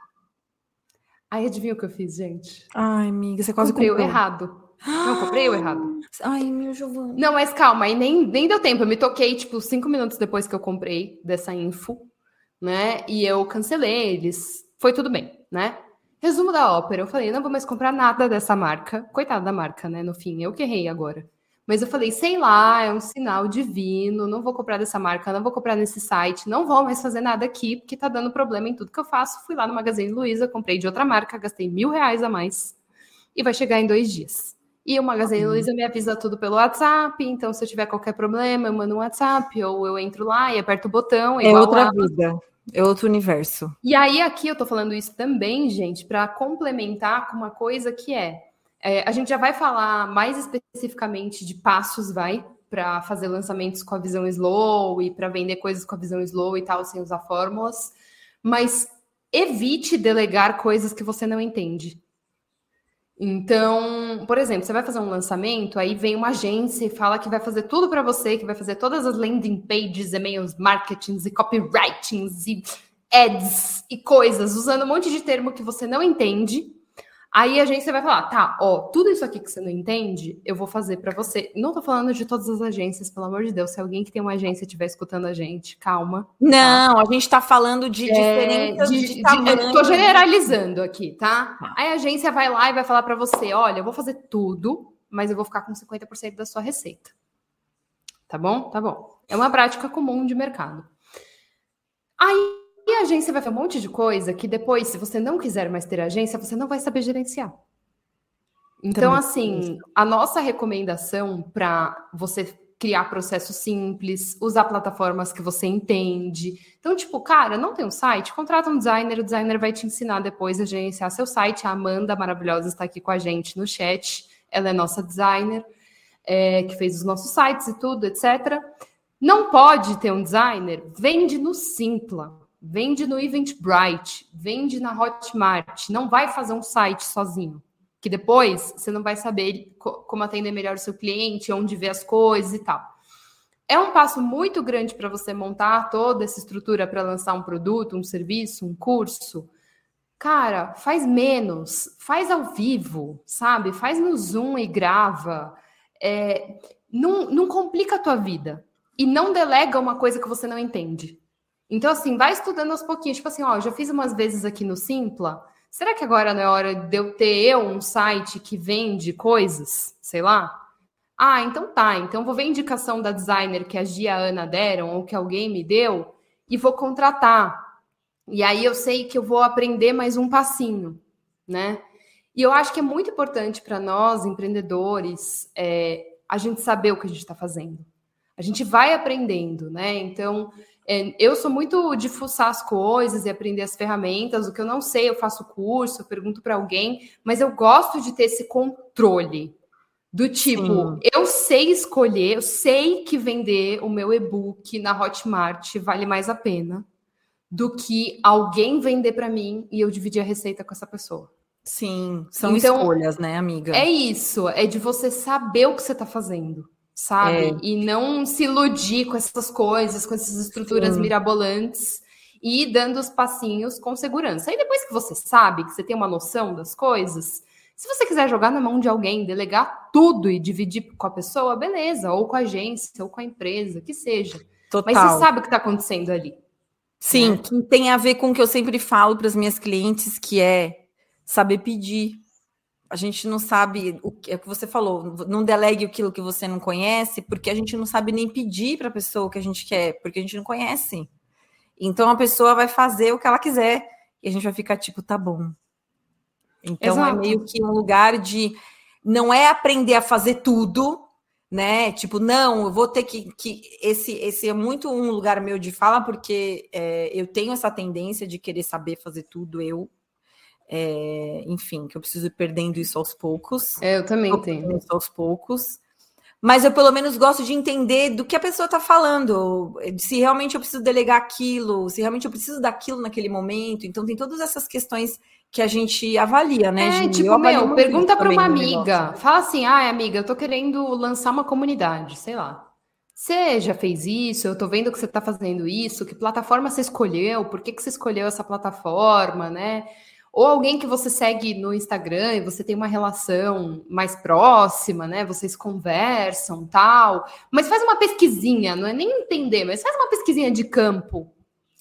Aí adivinha o que eu fiz, gente? Ai, amiga, você quase comprei comprou. o errado. Não, comprei o errado. Ai, meu Giovana. Não, mas calma, aí nem, nem deu tempo. Eu me toquei, tipo, cinco minutos depois que eu comprei dessa info, né? E eu cancelei eles. Foi tudo bem, né? Resumo da ópera. Eu falei, não vou mais comprar nada dessa marca. Coitada da marca, né? No fim, eu que errei agora. Mas eu falei, sei lá, é um sinal divino, não vou comprar dessa marca, não vou comprar nesse site, não vou mais fazer nada aqui, porque tá dando problema em tudo que eu faço. Fui lá no Magazine Luiza, comprei de outra marca, gastei mil reais a mais e vai chegar em dois dias. E o Magazine uhum. Luiza me avisa tudo pelo WhatsApp, então se eu tiver qualquer problema, eu mando um WhatsApp, ou eu entro lá e aperto o botão. É, é outra vida. É outro universo. E aí, aqui eu tô falando isso também, gente, para complementar com uma coisa que é, é, a gente já vai falar mais especificamente de passos, vai, para fazer lançamentos com a visão slow e para vender coisas com a visão slow e tal, sem usar fórmulas. Mas evite delegar coisas que você não entende. Então, por exemplo, você vai fazer um lançamento, aí vem uma agência e fala que vai fazer tudo para você, que vai fazer todas as landing pages, e-mails, marketings e copywritings e ads e coisas, usando um monte de termo que você não entende. Aí a agência vai falar, tá, ó, tudo isso aqui que você não entende, eu vou fazer para você. Não tô falando de todas as agências, pelo amor de Deus. Se alguém que tem uma agência estiver escutando a gente, calma. Não, tá? a gente tá falando de é, diferenças de, de, de Eu tô generalizando aqui, tá? tá? Aí a agência vai lá e vai falar para você, olha, eu vou fazer tudo, mas eu vou ficar com 50% da sua receita. Tá bom? Tá bom. É uma prática comum de mercado. Aí e a agência vai fazer um monte de coisa que depois, se você não quiser mais ter agência, você não vai saber gerenciar. Então, Também assim, a nossa recomendação para você criar processos simples, usar plataformas que você entende. Então, tipo, cara, não tem um site? Contrata um designer, o designer vai te ensinar depois a gerenciar seu site. A Amanda, maravilhosa, está aqui com a gente no chat. Ela é nossa designer, é, que fez os nossos sites e tudo, etc. Não pode ter um designer? Vende no Simpla. Vende no Eventbrite, vende na Hotmart, não vai fazer um site sozinho, que depois você não vai saber como atender melhor o seu cliente, onde ver as coisas e tal. É um passo muito grande para você montar toda essa estrutura para lançar um produto, um serviço, um curso. Cara, faz menos, faz ao vivo, sabe? Faz no Zoom e grava. É, não, não complica a tua vida. E não delega uma coisa que você não entende. Então, assim, vai estudando aos pouquinhos. Tipo assim, ó, já fiz umas vezes aqui no Simpla. Será que agora não é hora de eu ter eu um site que vende coisas? Sei lá. Ah, então tá. Então vou ver a indicação da designer que a Gia Ana deram ou que alguém me deu e vou contratar. E aí eu sei que eu vou aprender mais um passinho, né? E eu acho que é muito importante para nós, empreendedores, é, a gente saber o que a gente está fazendo. A gente vai aprendendo, né? Então, eu sou muito de fuçar as coisas e aprender as ferramentas. O que eu não sei, eu faço curso, eu pergunto para alguém, mas eu gosto de ter esse controle. Do tipo, Sim. eu sei escolher, eu sei que vender o meu e-book na Hotmart vale mais a pena do que alguém vender para mim e eu dividir a receita com essa pessoa. Sim, são então, escolhas, né, amiga? É isso, é de você saber o que você está fazendo sabe? É. E não se iludir com essas coisas, com essas estruturas Sim. mirabolantes e ir dando os passinhos com segurança. Aí depois que você sabe, que você tem uma noção das coisas, se você quiser jogar na mão de alguém, delegar tudo e dividir com a pessoa, beleza, ou com a agência, ou com a empresa, que seja. Total. Mas você sabe o que está acontecendo ali. Sim, né? que tem a ver com o que eu sempre falo para as minhas clientes, que é saber pedir a gente não sabe o que, é o que você falou, não delegue aquilo que você não conhece, porque a gente não sabe nem pedir para a pessoa o que a gente quer, porque a gente não conhece. Então a pessoa vai fazer o que ela quiser e a gente vai ficar tipo, tá bom. Então é Exato. é meio que um lugar de não é aprender a fazer tudo, né? Tipo, não, eu vou ter que, que esse esse é muito um lugar meu de fala porque é, eu tenho essa tendência de querer saber fazer tudo eu é, enfim, que eu preciso ir perdendo isso aos poucos. É, eu também tenho. Isso aos poucos. Mas eu pelo menos gosto de entender do que a pessoa está falando, se realmente eu preciso delegar aquilo, se realmente eu preciso daquilo naquele momento. Então tem todas essas questões que a gente avalia, né? É, tipo, meu, pergunta para uma amiga, fala assim, ah, amiga, eu tô querendo lançar uma comunidade, sei lá. Você já fez isso? Eu tô vendo que você está fazendo isso. Que plataforma você escolheu? Por que, que você escolheu essa plataforma, né? Ou alguém que você segue no Instagram e você tem uma relação mais próxima, né? Vocês conversam, tal. Mas faz uma pesquisinha, não é nem entender, mas faz uma pesquisinha de campo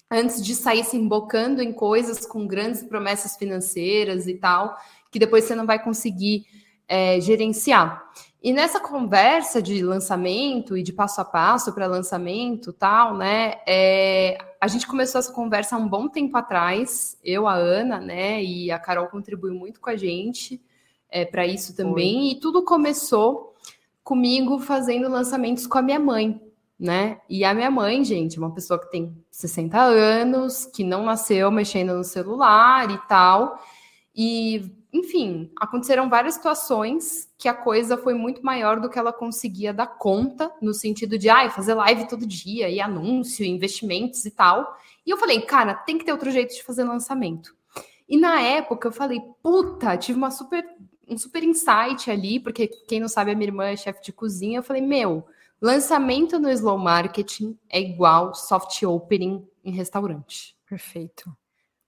antes de sair se embocando em coisas com grandes promessas financeiras e tal, que depois você não vai conseguir é, gerenciar. E nessa conversa de lançamento e de passo a passo para lançamento tal, né? É, a gente começou essa conversa há um bom tempo atrás, eu, a Ana, né? E a Carol contribuiu muito com a gente é, para isso também. Foi. E tudo começou comigo fazendo lançamentos com a minha mãe, né? E a minha mãe, gente, é uma pessoa que tem 60 anos, que não nasceu mexendo no celular e tal. E enfim, aconteceram várias situações que a coisa foi muito maior do que ela conseguia dar conta, no sentido de ah, fazer live todo dia, e anúncio, investimentos e tal. E eu falei, cara, tem que ter outro jeito de fazer lançamento. E na época eu falei, puta, tive uma super, um super insight ali, porque quem não sabe, a minha irmã é chefe de cozinha. Eu falei, meu, lançamento no slow marketing é igual soft opening em restaurante. Perfeito.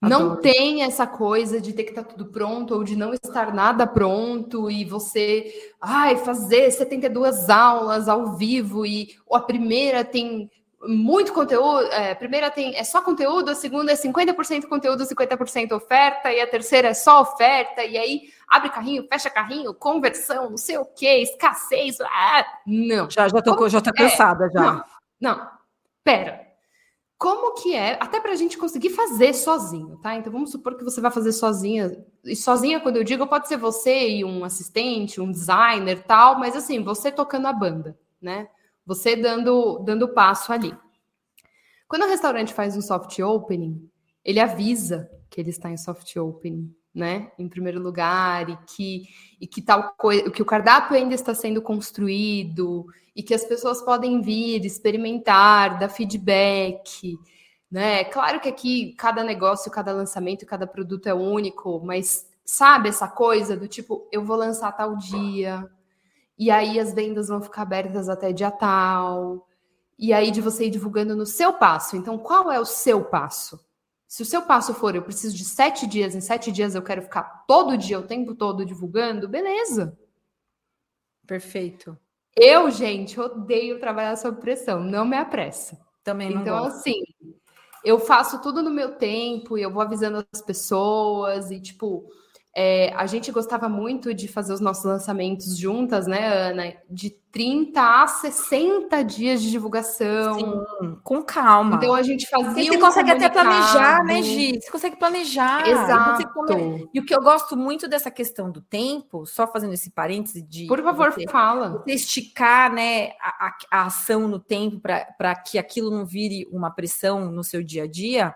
Não tem essa coisa de ter que estar tá tudo pronto ou de não estar nada pronto e você, ai, fazer 72 aulas ao vivo e a primeira tem muito conteúdo, é, a primeira tem é só conteúdo, a segunda é 50% conteúdo, 50% oferta e a terceira é só oferta e aí abre carrinho, fecha carrinho, conversão, não sei o que, escassez, ah, não. Já já tô, já tô cansada é? já. Não, não. Pera, como que é, até para a gente conseguir fazer sozinho, tá? Então vamos supor que você vai fazer sozinha, e sozinha, quando eu digo, pode ser você e um assistente, um designer, tal, mas assim, você tocando a banda, né? Você dando dando passo ali. Quando o restaurante faz um soft opening, ele avisa que ele está em soft opening, né? Em primeiro lugar, e que, e que tal coisa, que o cardápio ainda está sendo construído, e que as pessoas podem vir, experimentar, dar feedback. Né? Claro que aqui cada negócio, cada lançamento, cada produto é único, mas sabe essa coisa do tipo, eu vou lançar tal dia, e aí as vendas vão ficar abertas até dia tal, e aí de você ir divulgando no seu passo. Então, qual é o seu passo? Se o seu passo for, eu preciso de sete dias, em sete dias eu quero ficar todo dia, o tempo todo divulgando, beleza. Perfeito. Eu, gente, odeio trabalhar sob pressão, não me apressa. Também não Então, gosto. assim, eu faço tudo no meu tempo e eu vou avisando as pessoas e, tipo, é, a gente gostava muito de fazer os nossos lançamentos juntas, né, Ana? De 30 a 60 dias de divulgação. Sim, com calma. Então a gente fazia. E você um consegue até planejar, né, Gi? Você consegue planejar. Exato. E o que eu gosto muito dessa questão do tempo, só fazendo esse parêntese de. Por favor, você, fala. Você esticar né, a, a, a ação no tempo para que aquilo não vire uma pressão no seu dia a dia,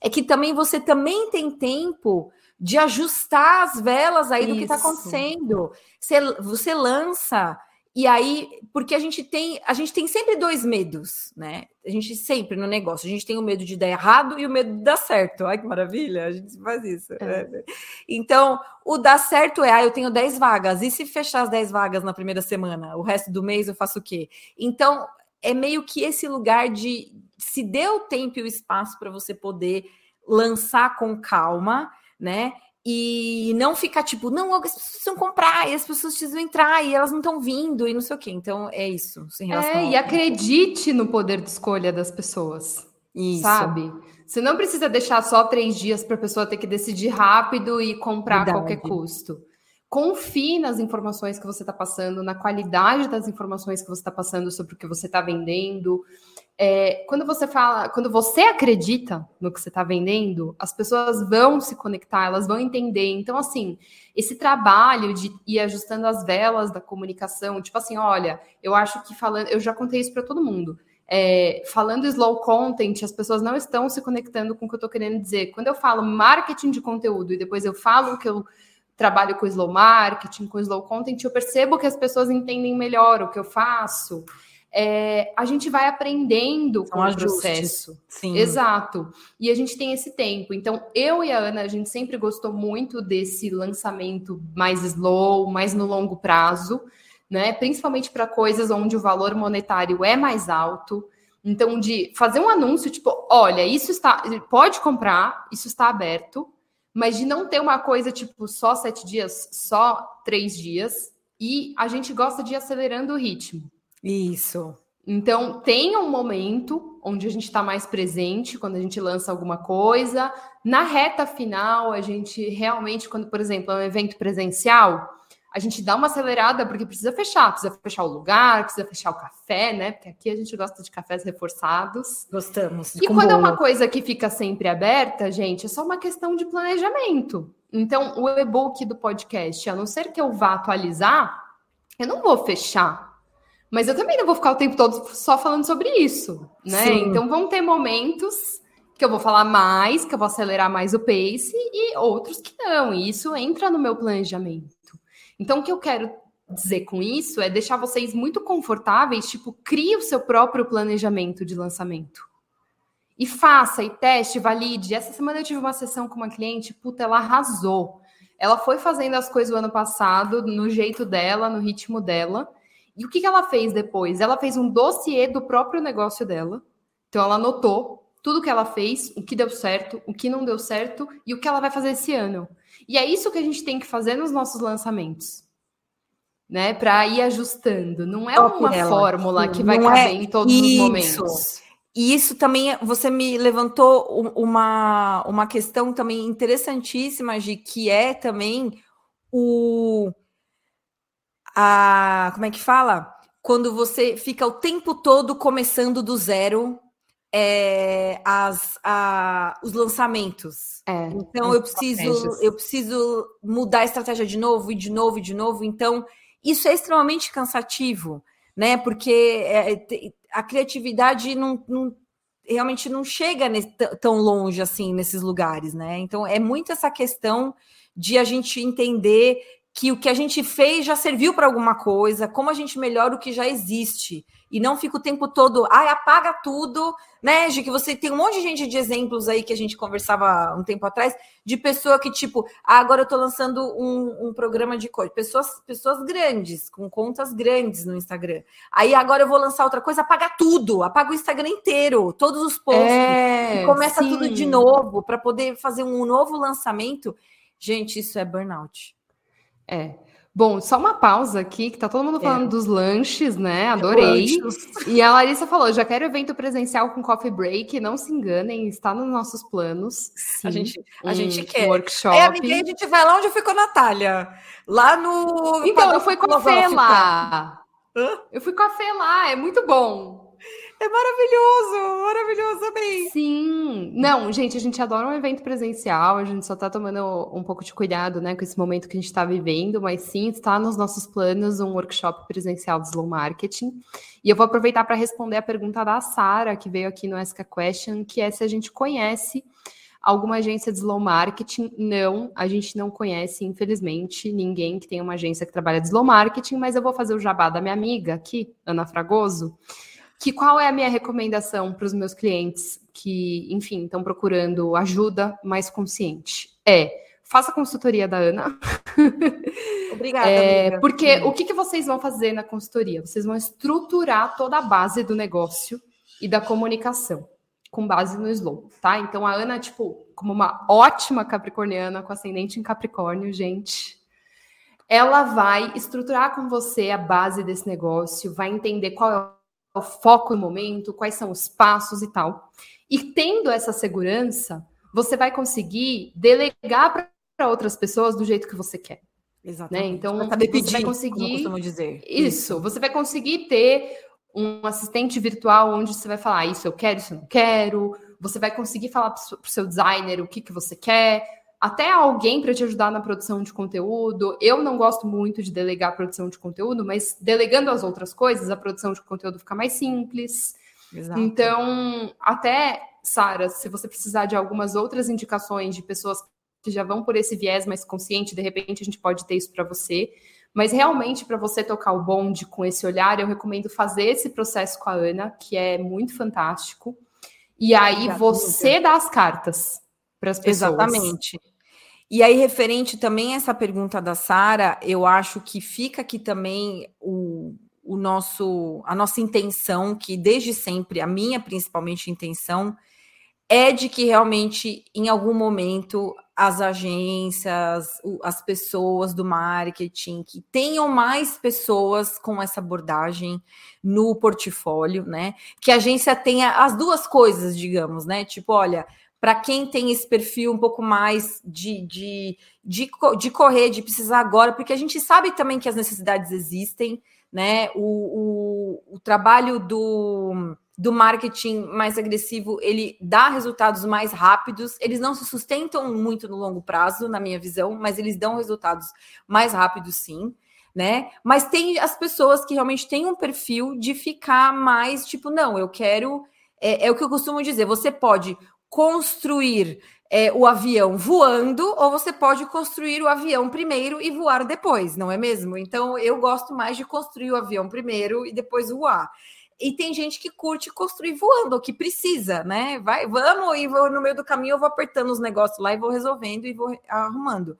é que também você também tem tempo de ajustar as velas aí Isso. do que está acontecendo. Você, você lança e aí, porque a gente tem, a gente tem sempre dois medos, né? A gente sempre no negócio, a gente tem o medo de dar errado e o medo de dar certo. Ai, que maravilha, a gente faz isso. É. Né? Então, o dar certo é, ah, eu tenho 10 vagas, e se fechar as 10 vagas na primeira semana, o resto do mês eu faço o quê? Então, é meio que esse lugar de se dê o tempo e o espaço para você poder lançar com calma né? E não ficar tipo, não, as pessoas precisam comprar, e as pessoas precisam entrar, e elas não estão vindo, e não sei o quê. Então, é isso. é, e acredite no poder de escolha das pessoas. Isso. Sabe? Você não precisa deixar só três dias para a pessoa ter que decidir rápido e comprar Verdade. a qualquer custo. Confie nas informações que você está passando, na qualidade das informações que você está passando sobre o que você está vendendo. É, quando você fala, quando você acredita no que você está vendendo, as pessoas vão se conectar, elas vão entender. Então, assim, esse trabalho de ir ajustando as velas da comunicação, tipo assim, olha, eu acho que falando, eu já contei isso para todo mundo. É, falando slow content, as pessoas não estão se conectando com o que eu estou querendo dizer. Quando eu falo marketing de conteúdo e depois eu falo que eu trabalho com slow marketing, com slow content, eu percebo que as pessoas entendem melhor o que eu faço é, a gente vai aprendendo São com o processo. Sim. Exato. E a gente tem esse tempo. Então, eu e a Ana, a gente sempre gostou muito desse lançamento mais slow, mais no longo prazo, né? Principalmente para coisas onde o valor monetário é mais alto. Então, de fazer um anúncio, tipo, olha, isso está. Pode comprar, isso está aberto, mas de não ter uma coisa tipo só sete dias, só três dias. E a gente gosta de ir acelerando o ritmo. Isso. Então, tem um momento onde a gente está mais presente quando a gente lança alguma coisa. Na reta final, a gente realmente, quando, por exemplo, é um evento presencial, a gente dá uma acelerada porque precisa fechar, precisa fechar o lugar, precisa fechar o café, né? Porque aqui a gente gosta de cafés reforçados. Gostamos. E quando bolo. é uma coisa que fica sempre aberta, gente, é só uma questão de planejamento. Então, o e-book do podcast, a não ser que eu vá atualizar, eu não vou fechar. Mas eu também não vou ficar o tempo todo só falando sobre isso, né? Sim. Então vão ter momentos que eu vou falar mais, que eu vou acelerar mais o pace e outros que não. E isso entra no meu planejamento. Então, o que eu quero dizer com isso é deixar vocês muito confortáveis, tipo, crie o seu próprio planejamento de lançamento. E faça, e teste, valide. Essa semana eu tive uma sessão com uma cliente, puta, ela arrasou. Ela foi fazendo as coisas o ano passado, no jeito dela, no ritmo dela. E o que, que ela fez depois? Ela fez um dossiê do próprio negócio dela. Então, ela anotou tudo que ela fez, o que deu certo, o que não deu certo e o que ela vai fazer esse ano. E é isso que a gente tem que fazer nos nossos lançamentos. Né, para ir ajustando. Não é uma ela. fórmula que vai não caber é em todos isso. os momentos. E isso também, você me levantou uma, uma questão também interessantíssima, de que é também o. A, como é que fala? Quando você fica o tempo todo começando do zero é, as, a, os lançamentos. É, então eu preciso, eu preciso mudar a estratégia de novo e de novo e de novo. Então isso é extremamente cansativo, né? Porque é, a criatividade não, não, realmente não chega nesse, tão longe assim nesses lugares, né? Então é muito essa questão de a gente entender que o que a gente fez já serviu para alguma coisa, como a gente melhora o que já existe e não fica o tempo todo, ai, apaga tudo, né, de que você tem um monte de gente de exemplos aí que a gente conversava um tempo atrás, de pessoa que, tipo, ah, agora eu tô lançando um, um programa de coisa, pessoas, pessoas grandes, com contas grandes no Instagram. Aí agora eu vou lançar outra coisa, apaga tudo, apaga o Instagram inteiro, todos os posts, é, e começa sim. tudo de novo para poder fazer um novo lançamento. Gente, isso é burnout. É. Bom, só uma pausa aqui, que tá todo mundo é. falando é. dos lanches, né? Adorei. E a Larissa falou: já quero evento presencial com coffee break, não se enganem, está nos nossos planos. Sim, a gente, a um gente quer. Workshop. É, ninguém, a gente vai lá onde ficou a Natália. Lá no. Então, eu fui com a Fê lá. Hã? Eu fui com a Fê lá, é muito bom. É maravilhoso, maravilhoso também. Sim. Não, gente, a gente adora um evento presencial, a gente só tá tomando um pouco de cuidado, né, com esse momento que a gente tá vivendo, mas sim, está nos nossos planos um workshop presencial de slow marketing. E eu vou aproveitar para responder a pergunta da Sara, que veio aqui no Ask a Question, que é se a gente conhece alguma agência de slow marketing. Não, a gente não conhece, infelizmente, ninguém que tenha uma agência que trabalha de slow marketing, mas eu vou fazer o jabá da minha amiga aqui, Ana Fragoso que qual é a minha recomendação para os meus clientes que, enfim, estão procurando ajuda mais consciente? É faça a consultoria da Ana. Obrigada. É, porque Sim. o que, que vocês vão fazer na consultoria? Vocês vão estruturar toda a base do negócio e da comunicação com base no slow, tá? Então a Ana, tipo, como uma ótima capricorniana com ascendente em Capricórnio, gente, ela vai estruturar com você a base desse negócio, vai entender qual é o foco no momento, quais são os passos e tal. E tendo essa segurança, você vai conseguir delegar para outras pessoas do jeito que você quer. Né? Exatamente. Né? Então, você pedir, vai conseguir. dizer. Isso, isso, você vai conseguir ter um assistente virtual onde você vai falar ah, isso eu quero, isso eu não quero. Você vai conseguir falar para o seu designer o que, que você quer até alguém para te ajudar na produção de conteúdo. Eu não gosto muito de delegar a produção de conteúdo, mas delegando as outras coisas, a produção de conteúdo fica mais simples. Exato. Então, até, Sara, se você precisar de algumas outras indicações de pessoas que já vão por esse viés mais consciente, de repente a gente pode ter isso para você. Mas realmente, para você tocar o bonde com esse olhar, eu recomendo fazer esse processo com a Ana, que é muito fantástico. E aí você dá as cartas para as pessoas. Exatamente. E aí, referente também a essa pergunta da Sara, eu acho que fica aqui também o, o nosso, a nossa intenção, que desde sempre, a minha principalmente intenção, é de que realmente, em algum momento, as agências, as pessoas do marketing, que tenham mais pessoas com essa abordagem no portfólio, né? Que a agência tenha as duas coisas, digamos, né? Tipo, olha, para quem tem esse perfil um pouco mais de, de, de, de, correr, de precisar agora, porque a gente sabe também que as necessidades existem, né? O, o, o trabalho do, do marketing mais agressivo ele dá resultados mais rápidos, eles não se sustentam muito no longo prazo, na minha visão, mas eles dão resultados mais rápidos, sim. Né? Mas tem as pessoas que realmente têm um perfil de ficar mais tipo, não, eu quero. É, é o que eu costumo dizer: você pode construir é, o avião voando, ou você pode construir o avião primeiro e voar depois, não é mesmo? Então eu gosto mais de construir o avião primeiro e depois voar. E tem gente que curte construir voando, que precisa, né? Vai, vamos, e vou, no meio do caminho eu vou apertando os negócios lá e vou resolvendo e vou arrumando.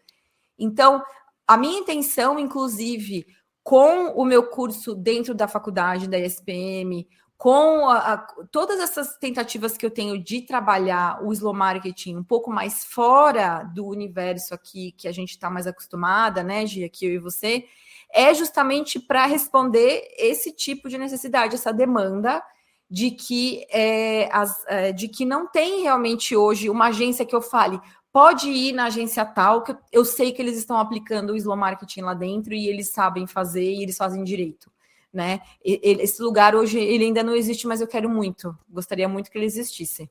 Então, a minha intenção, inclusive, com o meu curso dentro da faculdade da ESPM, com a, a, todas essas tentativas que eu tenho de trabalhar o slow marketing um pouco mais fora do universo aqui que a gente está mais acostumada, né, Gia, aqui eu e você, é justamente para responder esse tipo de necessidade, essa demanda de que, é, as, é, de que não tem realmente hoje uma agência que eu fale, pode ir na agência tal, que eu sei que eles estão aplicando o slow marketing lá dentro e eles sabem fazer e eles fazem direito né? Esse lugar hoje ele ainda não existe, mas eu quero muito. Gostaria muito que ele existisse.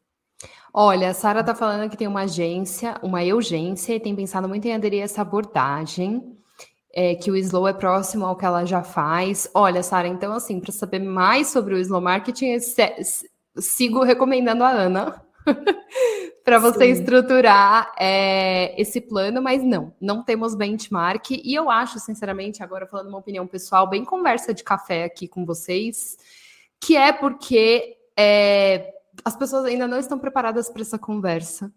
Olha, a Sara está falando que tem uma agência, uma urgência, e tem pensado muito em aderir a essa abordagem, é, que o Slow é próximo ao que ela já faz. Olha, Sara, então, assim, para saber mais sobre o Slow Marketing, sigo recomendando a Ana. para você Sim. estruturar é, esse plano, mas não, não temos benchmark. E eu acho, sinceramente, agora falando uma opinião pessoal, bem conversa de café aqui com vocês, que é porque é, as pessoas ainda não estão preparadas para essa conversa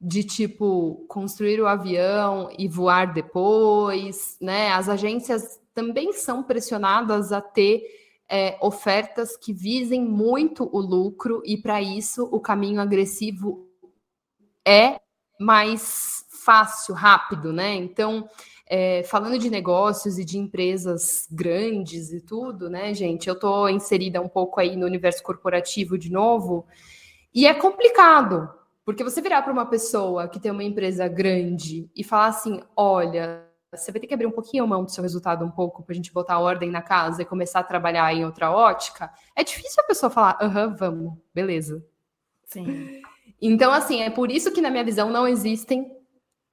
de tipo construir o avião e voar depois, né? As agências também são pressionadas a ter é, ofertas que visem muito o lucro, e para isso o caminho agressivo é mais fácil, rápido, né? Então, é, falando de negócios e de empresas grandes e tudo, né, gente? Eu estou inserida um pouco aí no universo corporativo de novo, e é complicado, porque você virar para uma pessoa que tem uma empresa grande e falar assim: olha, você vai ter que abrir um pouquinho a mão do seu resultado um pouco para a gente botar ordem na casa e começar a trabalhar em outra ótica, é difícil a pessoa falar, aham, vamos, beleza. Sim. Então, assim, é por isso que, na minha visão, não existem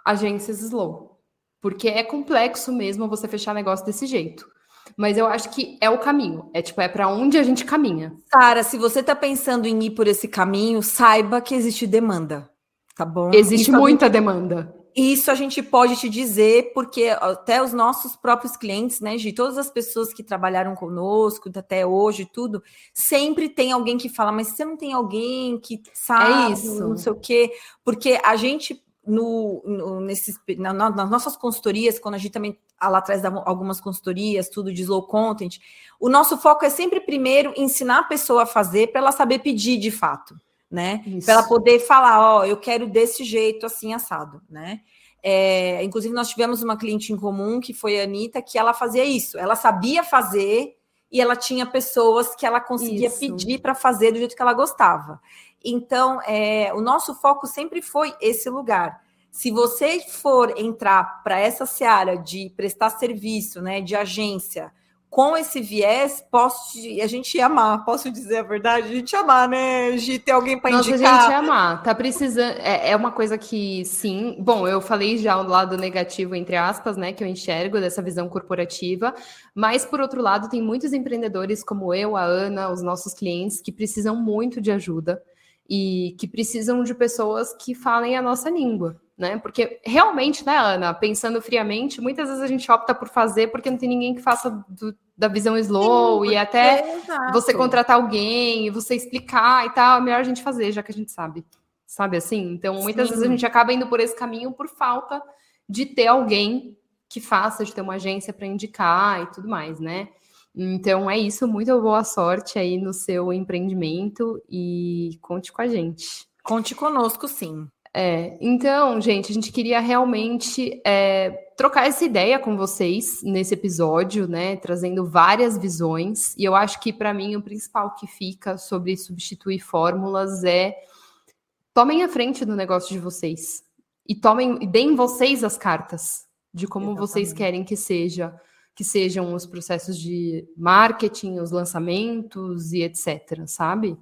agências slow. Porque é complexo mesmo você fechar negócio desse jeito. Mas eu acho que é o caminho. É tipo, é para onde a gente caminha. Cara, se você está pensando em ir por esse caminho, saiba que existe demanda. Tá bom? Existe muita demanda. Isso a gente pode te dizer, porque até os nossos próprios clientes, né, de todas as pessoas que trabalharam conosco até hoje, tudo, sempre tem alguém que fala, mas você não tem alguém que sabe, é isso. não sei o quê, porque a gente no, no nesses, na, nas nossas consultorias, quando a gente também ah, lá atrás dava algumas consultorias, tudo de slow content, o nosso foco é sempre primeiro ensinar a pessoa a fazer para ela saber pedir de fato né? Para ela poder falar, ó, oh, eu quero desse jeito, assim, assado, né? É, inclusive, nós tivemos uma cliente em comum, que foi a Anitta, que ela fazia isso. Ela sabia fazer e ela tinha pessoas que ela conseguia isso. pedir para fazer do jeito que ela gostava. Então, é, o nosso foco sempre foi esse lugar. Se você for entrar para essa seara de prestar serviço, né, de agência, com esse viés, posso a gente amar, posso dizer a verdade? A gente amar, né? De ter alguém para indicar. Nossa, a gente amar. Tá precisando. É, é, uma coisa que, sim. Bom, eu falei já o lado negativo, entre aspas, né? Que eu enxergo dessa visão corporativa. Mas, por outro lado, tem muitos empreendedores como eu, a Ana, os nossos clientes, que precisam muito de ajuda e que precisam de pessoas que falem a nossa língua né? Porque realmente, né, Ana, pensando friamente, muitas vezes a gente opta por fazer porque não tem ninguém que faça do, da visão slow Sim, e até é você contratar alguém e você explicar e tal, é melhor a gente fazer, já que a gente sabe. Sabe assim? Então, muitas Sim. vezes a gente acaba indo por esse caminho por falta de ter alguém que faça, de ter uma agência para indicar e tudo mais, né? Então é isso, muito boa sorte aí no seu empreendimento e conte com a gente. Conte conosco, sim. É, então, gente, a gente queria realmente é, trocar essa ideia com vocês nesse episódio, né? Trazendo várias visões. E eu acho que, para mim, o principal que fica sobre substituir fórmulas é tomem a frente do negócio de vocês e tomem e deem vocês as cartas de como Exatamente. vocês querem que seja que sejam os processos de marketing, os lançamentos e etc, sabe?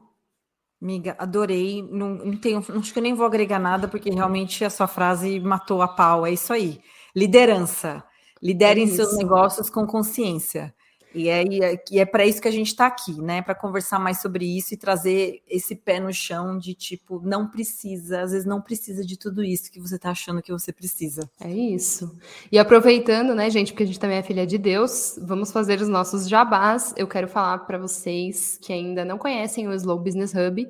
Amiga, adorei. Não, não tenho, acho que eu nem vou agregar nada, porque realmente a sua frase matou a pau. É isso aí. Liderança. Liderem é seus negócios com consciência. E é, e é para isso que a gente está aqui, né? Para conversar mais sobre isso e trazer esse pé no chão de tipo, não precisa, às vezes não precisa de tudo isso que você está achando que você precisa. É isso. E aproveitando, né, gente, porque a gente também é filha de Deus, vamos fazer os nossos jabás. Eu quero falar para vocês que ainda não conhecem o Slow Business Hub,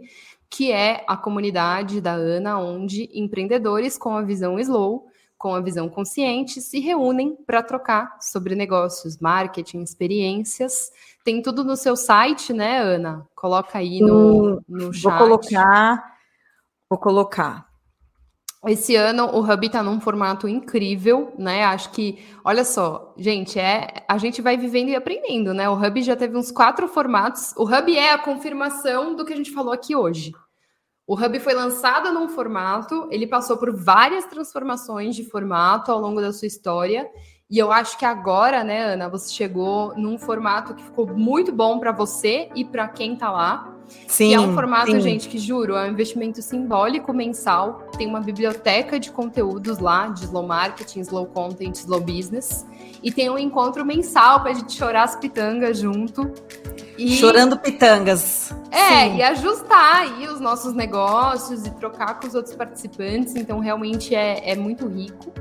que é a comunidade da Ana, onde empreendedores com a visão Slow com a visão consciente se reúnem para trocar sobre negócios, marketing, experiências. Tem tudo no seu site, né, Ana? Coloca aí no, no chat. Vou colocar. Vou colocar. Esse ano o Hub está num formato incrível, né? Acho que, olha só, gente, é a gente vai vivendo e aprendendo, né? O Hub já teve uns quatro formatos. O Hub é a confirmação do que a gente falou aqui hoje. O Hub foi lançado num formato, ele passou por várias transformações de formato ao longo da sua história. E eu acho que agora, né, Ana, você chegou num formato que ficou muito bom para você e para quem está lá. Sim. Que é um formato, sim. gente, que juro, é um investimento simbólico mensal. Tem uma biblioteca de conteúdos lá, de slow marketing, slow content, slow business. E tem um encontro mensal para a gente chorar as pitangas junto. E... Chorando pitangas. É, Sim. e ajustar aí os nossos negócios e trocar com os outros participantes. Então, realmente é, é muito rico.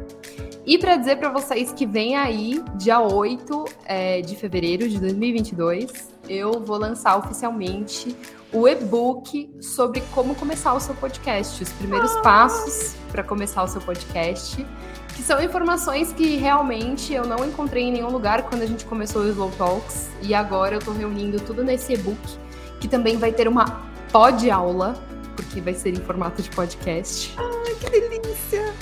E para dizer para vocês que vem aí, dia 8 é, de fevereiro de 2022, eu vou lançar oficialmente o e-book sobre como começar o seu podcast, os primeiros ah. passos para começar o seu podcast que são informações que realmente eu não encontrei em nenhum lugar quando a gente começou o Slow Talks. E agora eu estou reunindo tudo nesse e-book, que também vai ter uma pod aula, porque vai ser em formato de podcast. Ai, que delícia!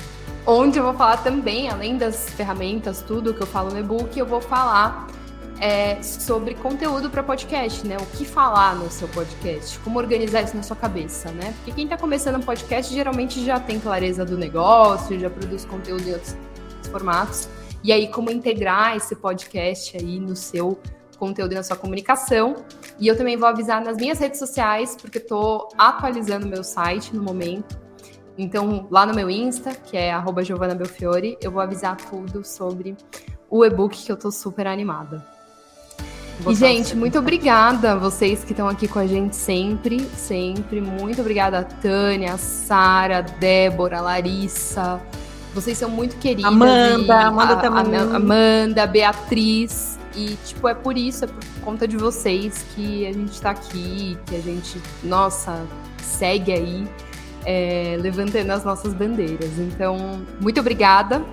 Onde eu vou falar também, além das ferramentas, tudo que eu falo no e-book, eu vou falar é, sobre conteúdo para podcast, né? O que falar no seu podcast, como organizar isso na sua cabeça, né? Porque quem está começando um podcast geralmente já tem clareza do negócio, já produz conteúdo em outros formatos. E aí, como integrar esse podcast aí no seu conteúdo e na sua comunicação. E eu também vou avisar nas minhas redes sociais, porque estou atualizando meu site no momento. Então, lá no meu Insta, que é Giovanna Belfiore, eu vou avisar tudo sobre o e-book que eu estou super animada. E, gente, muito obrigada a vocês que estão aqui com a gente sempre, sempre. Muito obrigada a Tânia, a Sara, a Débora, a Larissa. Vocês são muito queridas. Amanda, Amanda a, também. A, Amanda, Beatriz. E, tipo, é por isso, é por conta de vocês que a gente está aqui, que a gente, nossa, segue aí, é, levantando as nossas bandeiras. Então, muito obrigada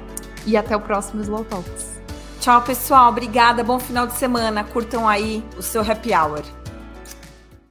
e até o próximo Slow Talks. Tchau, pessoal. Obrigada. Bom final de semana. Curtam aí o seu happy hour.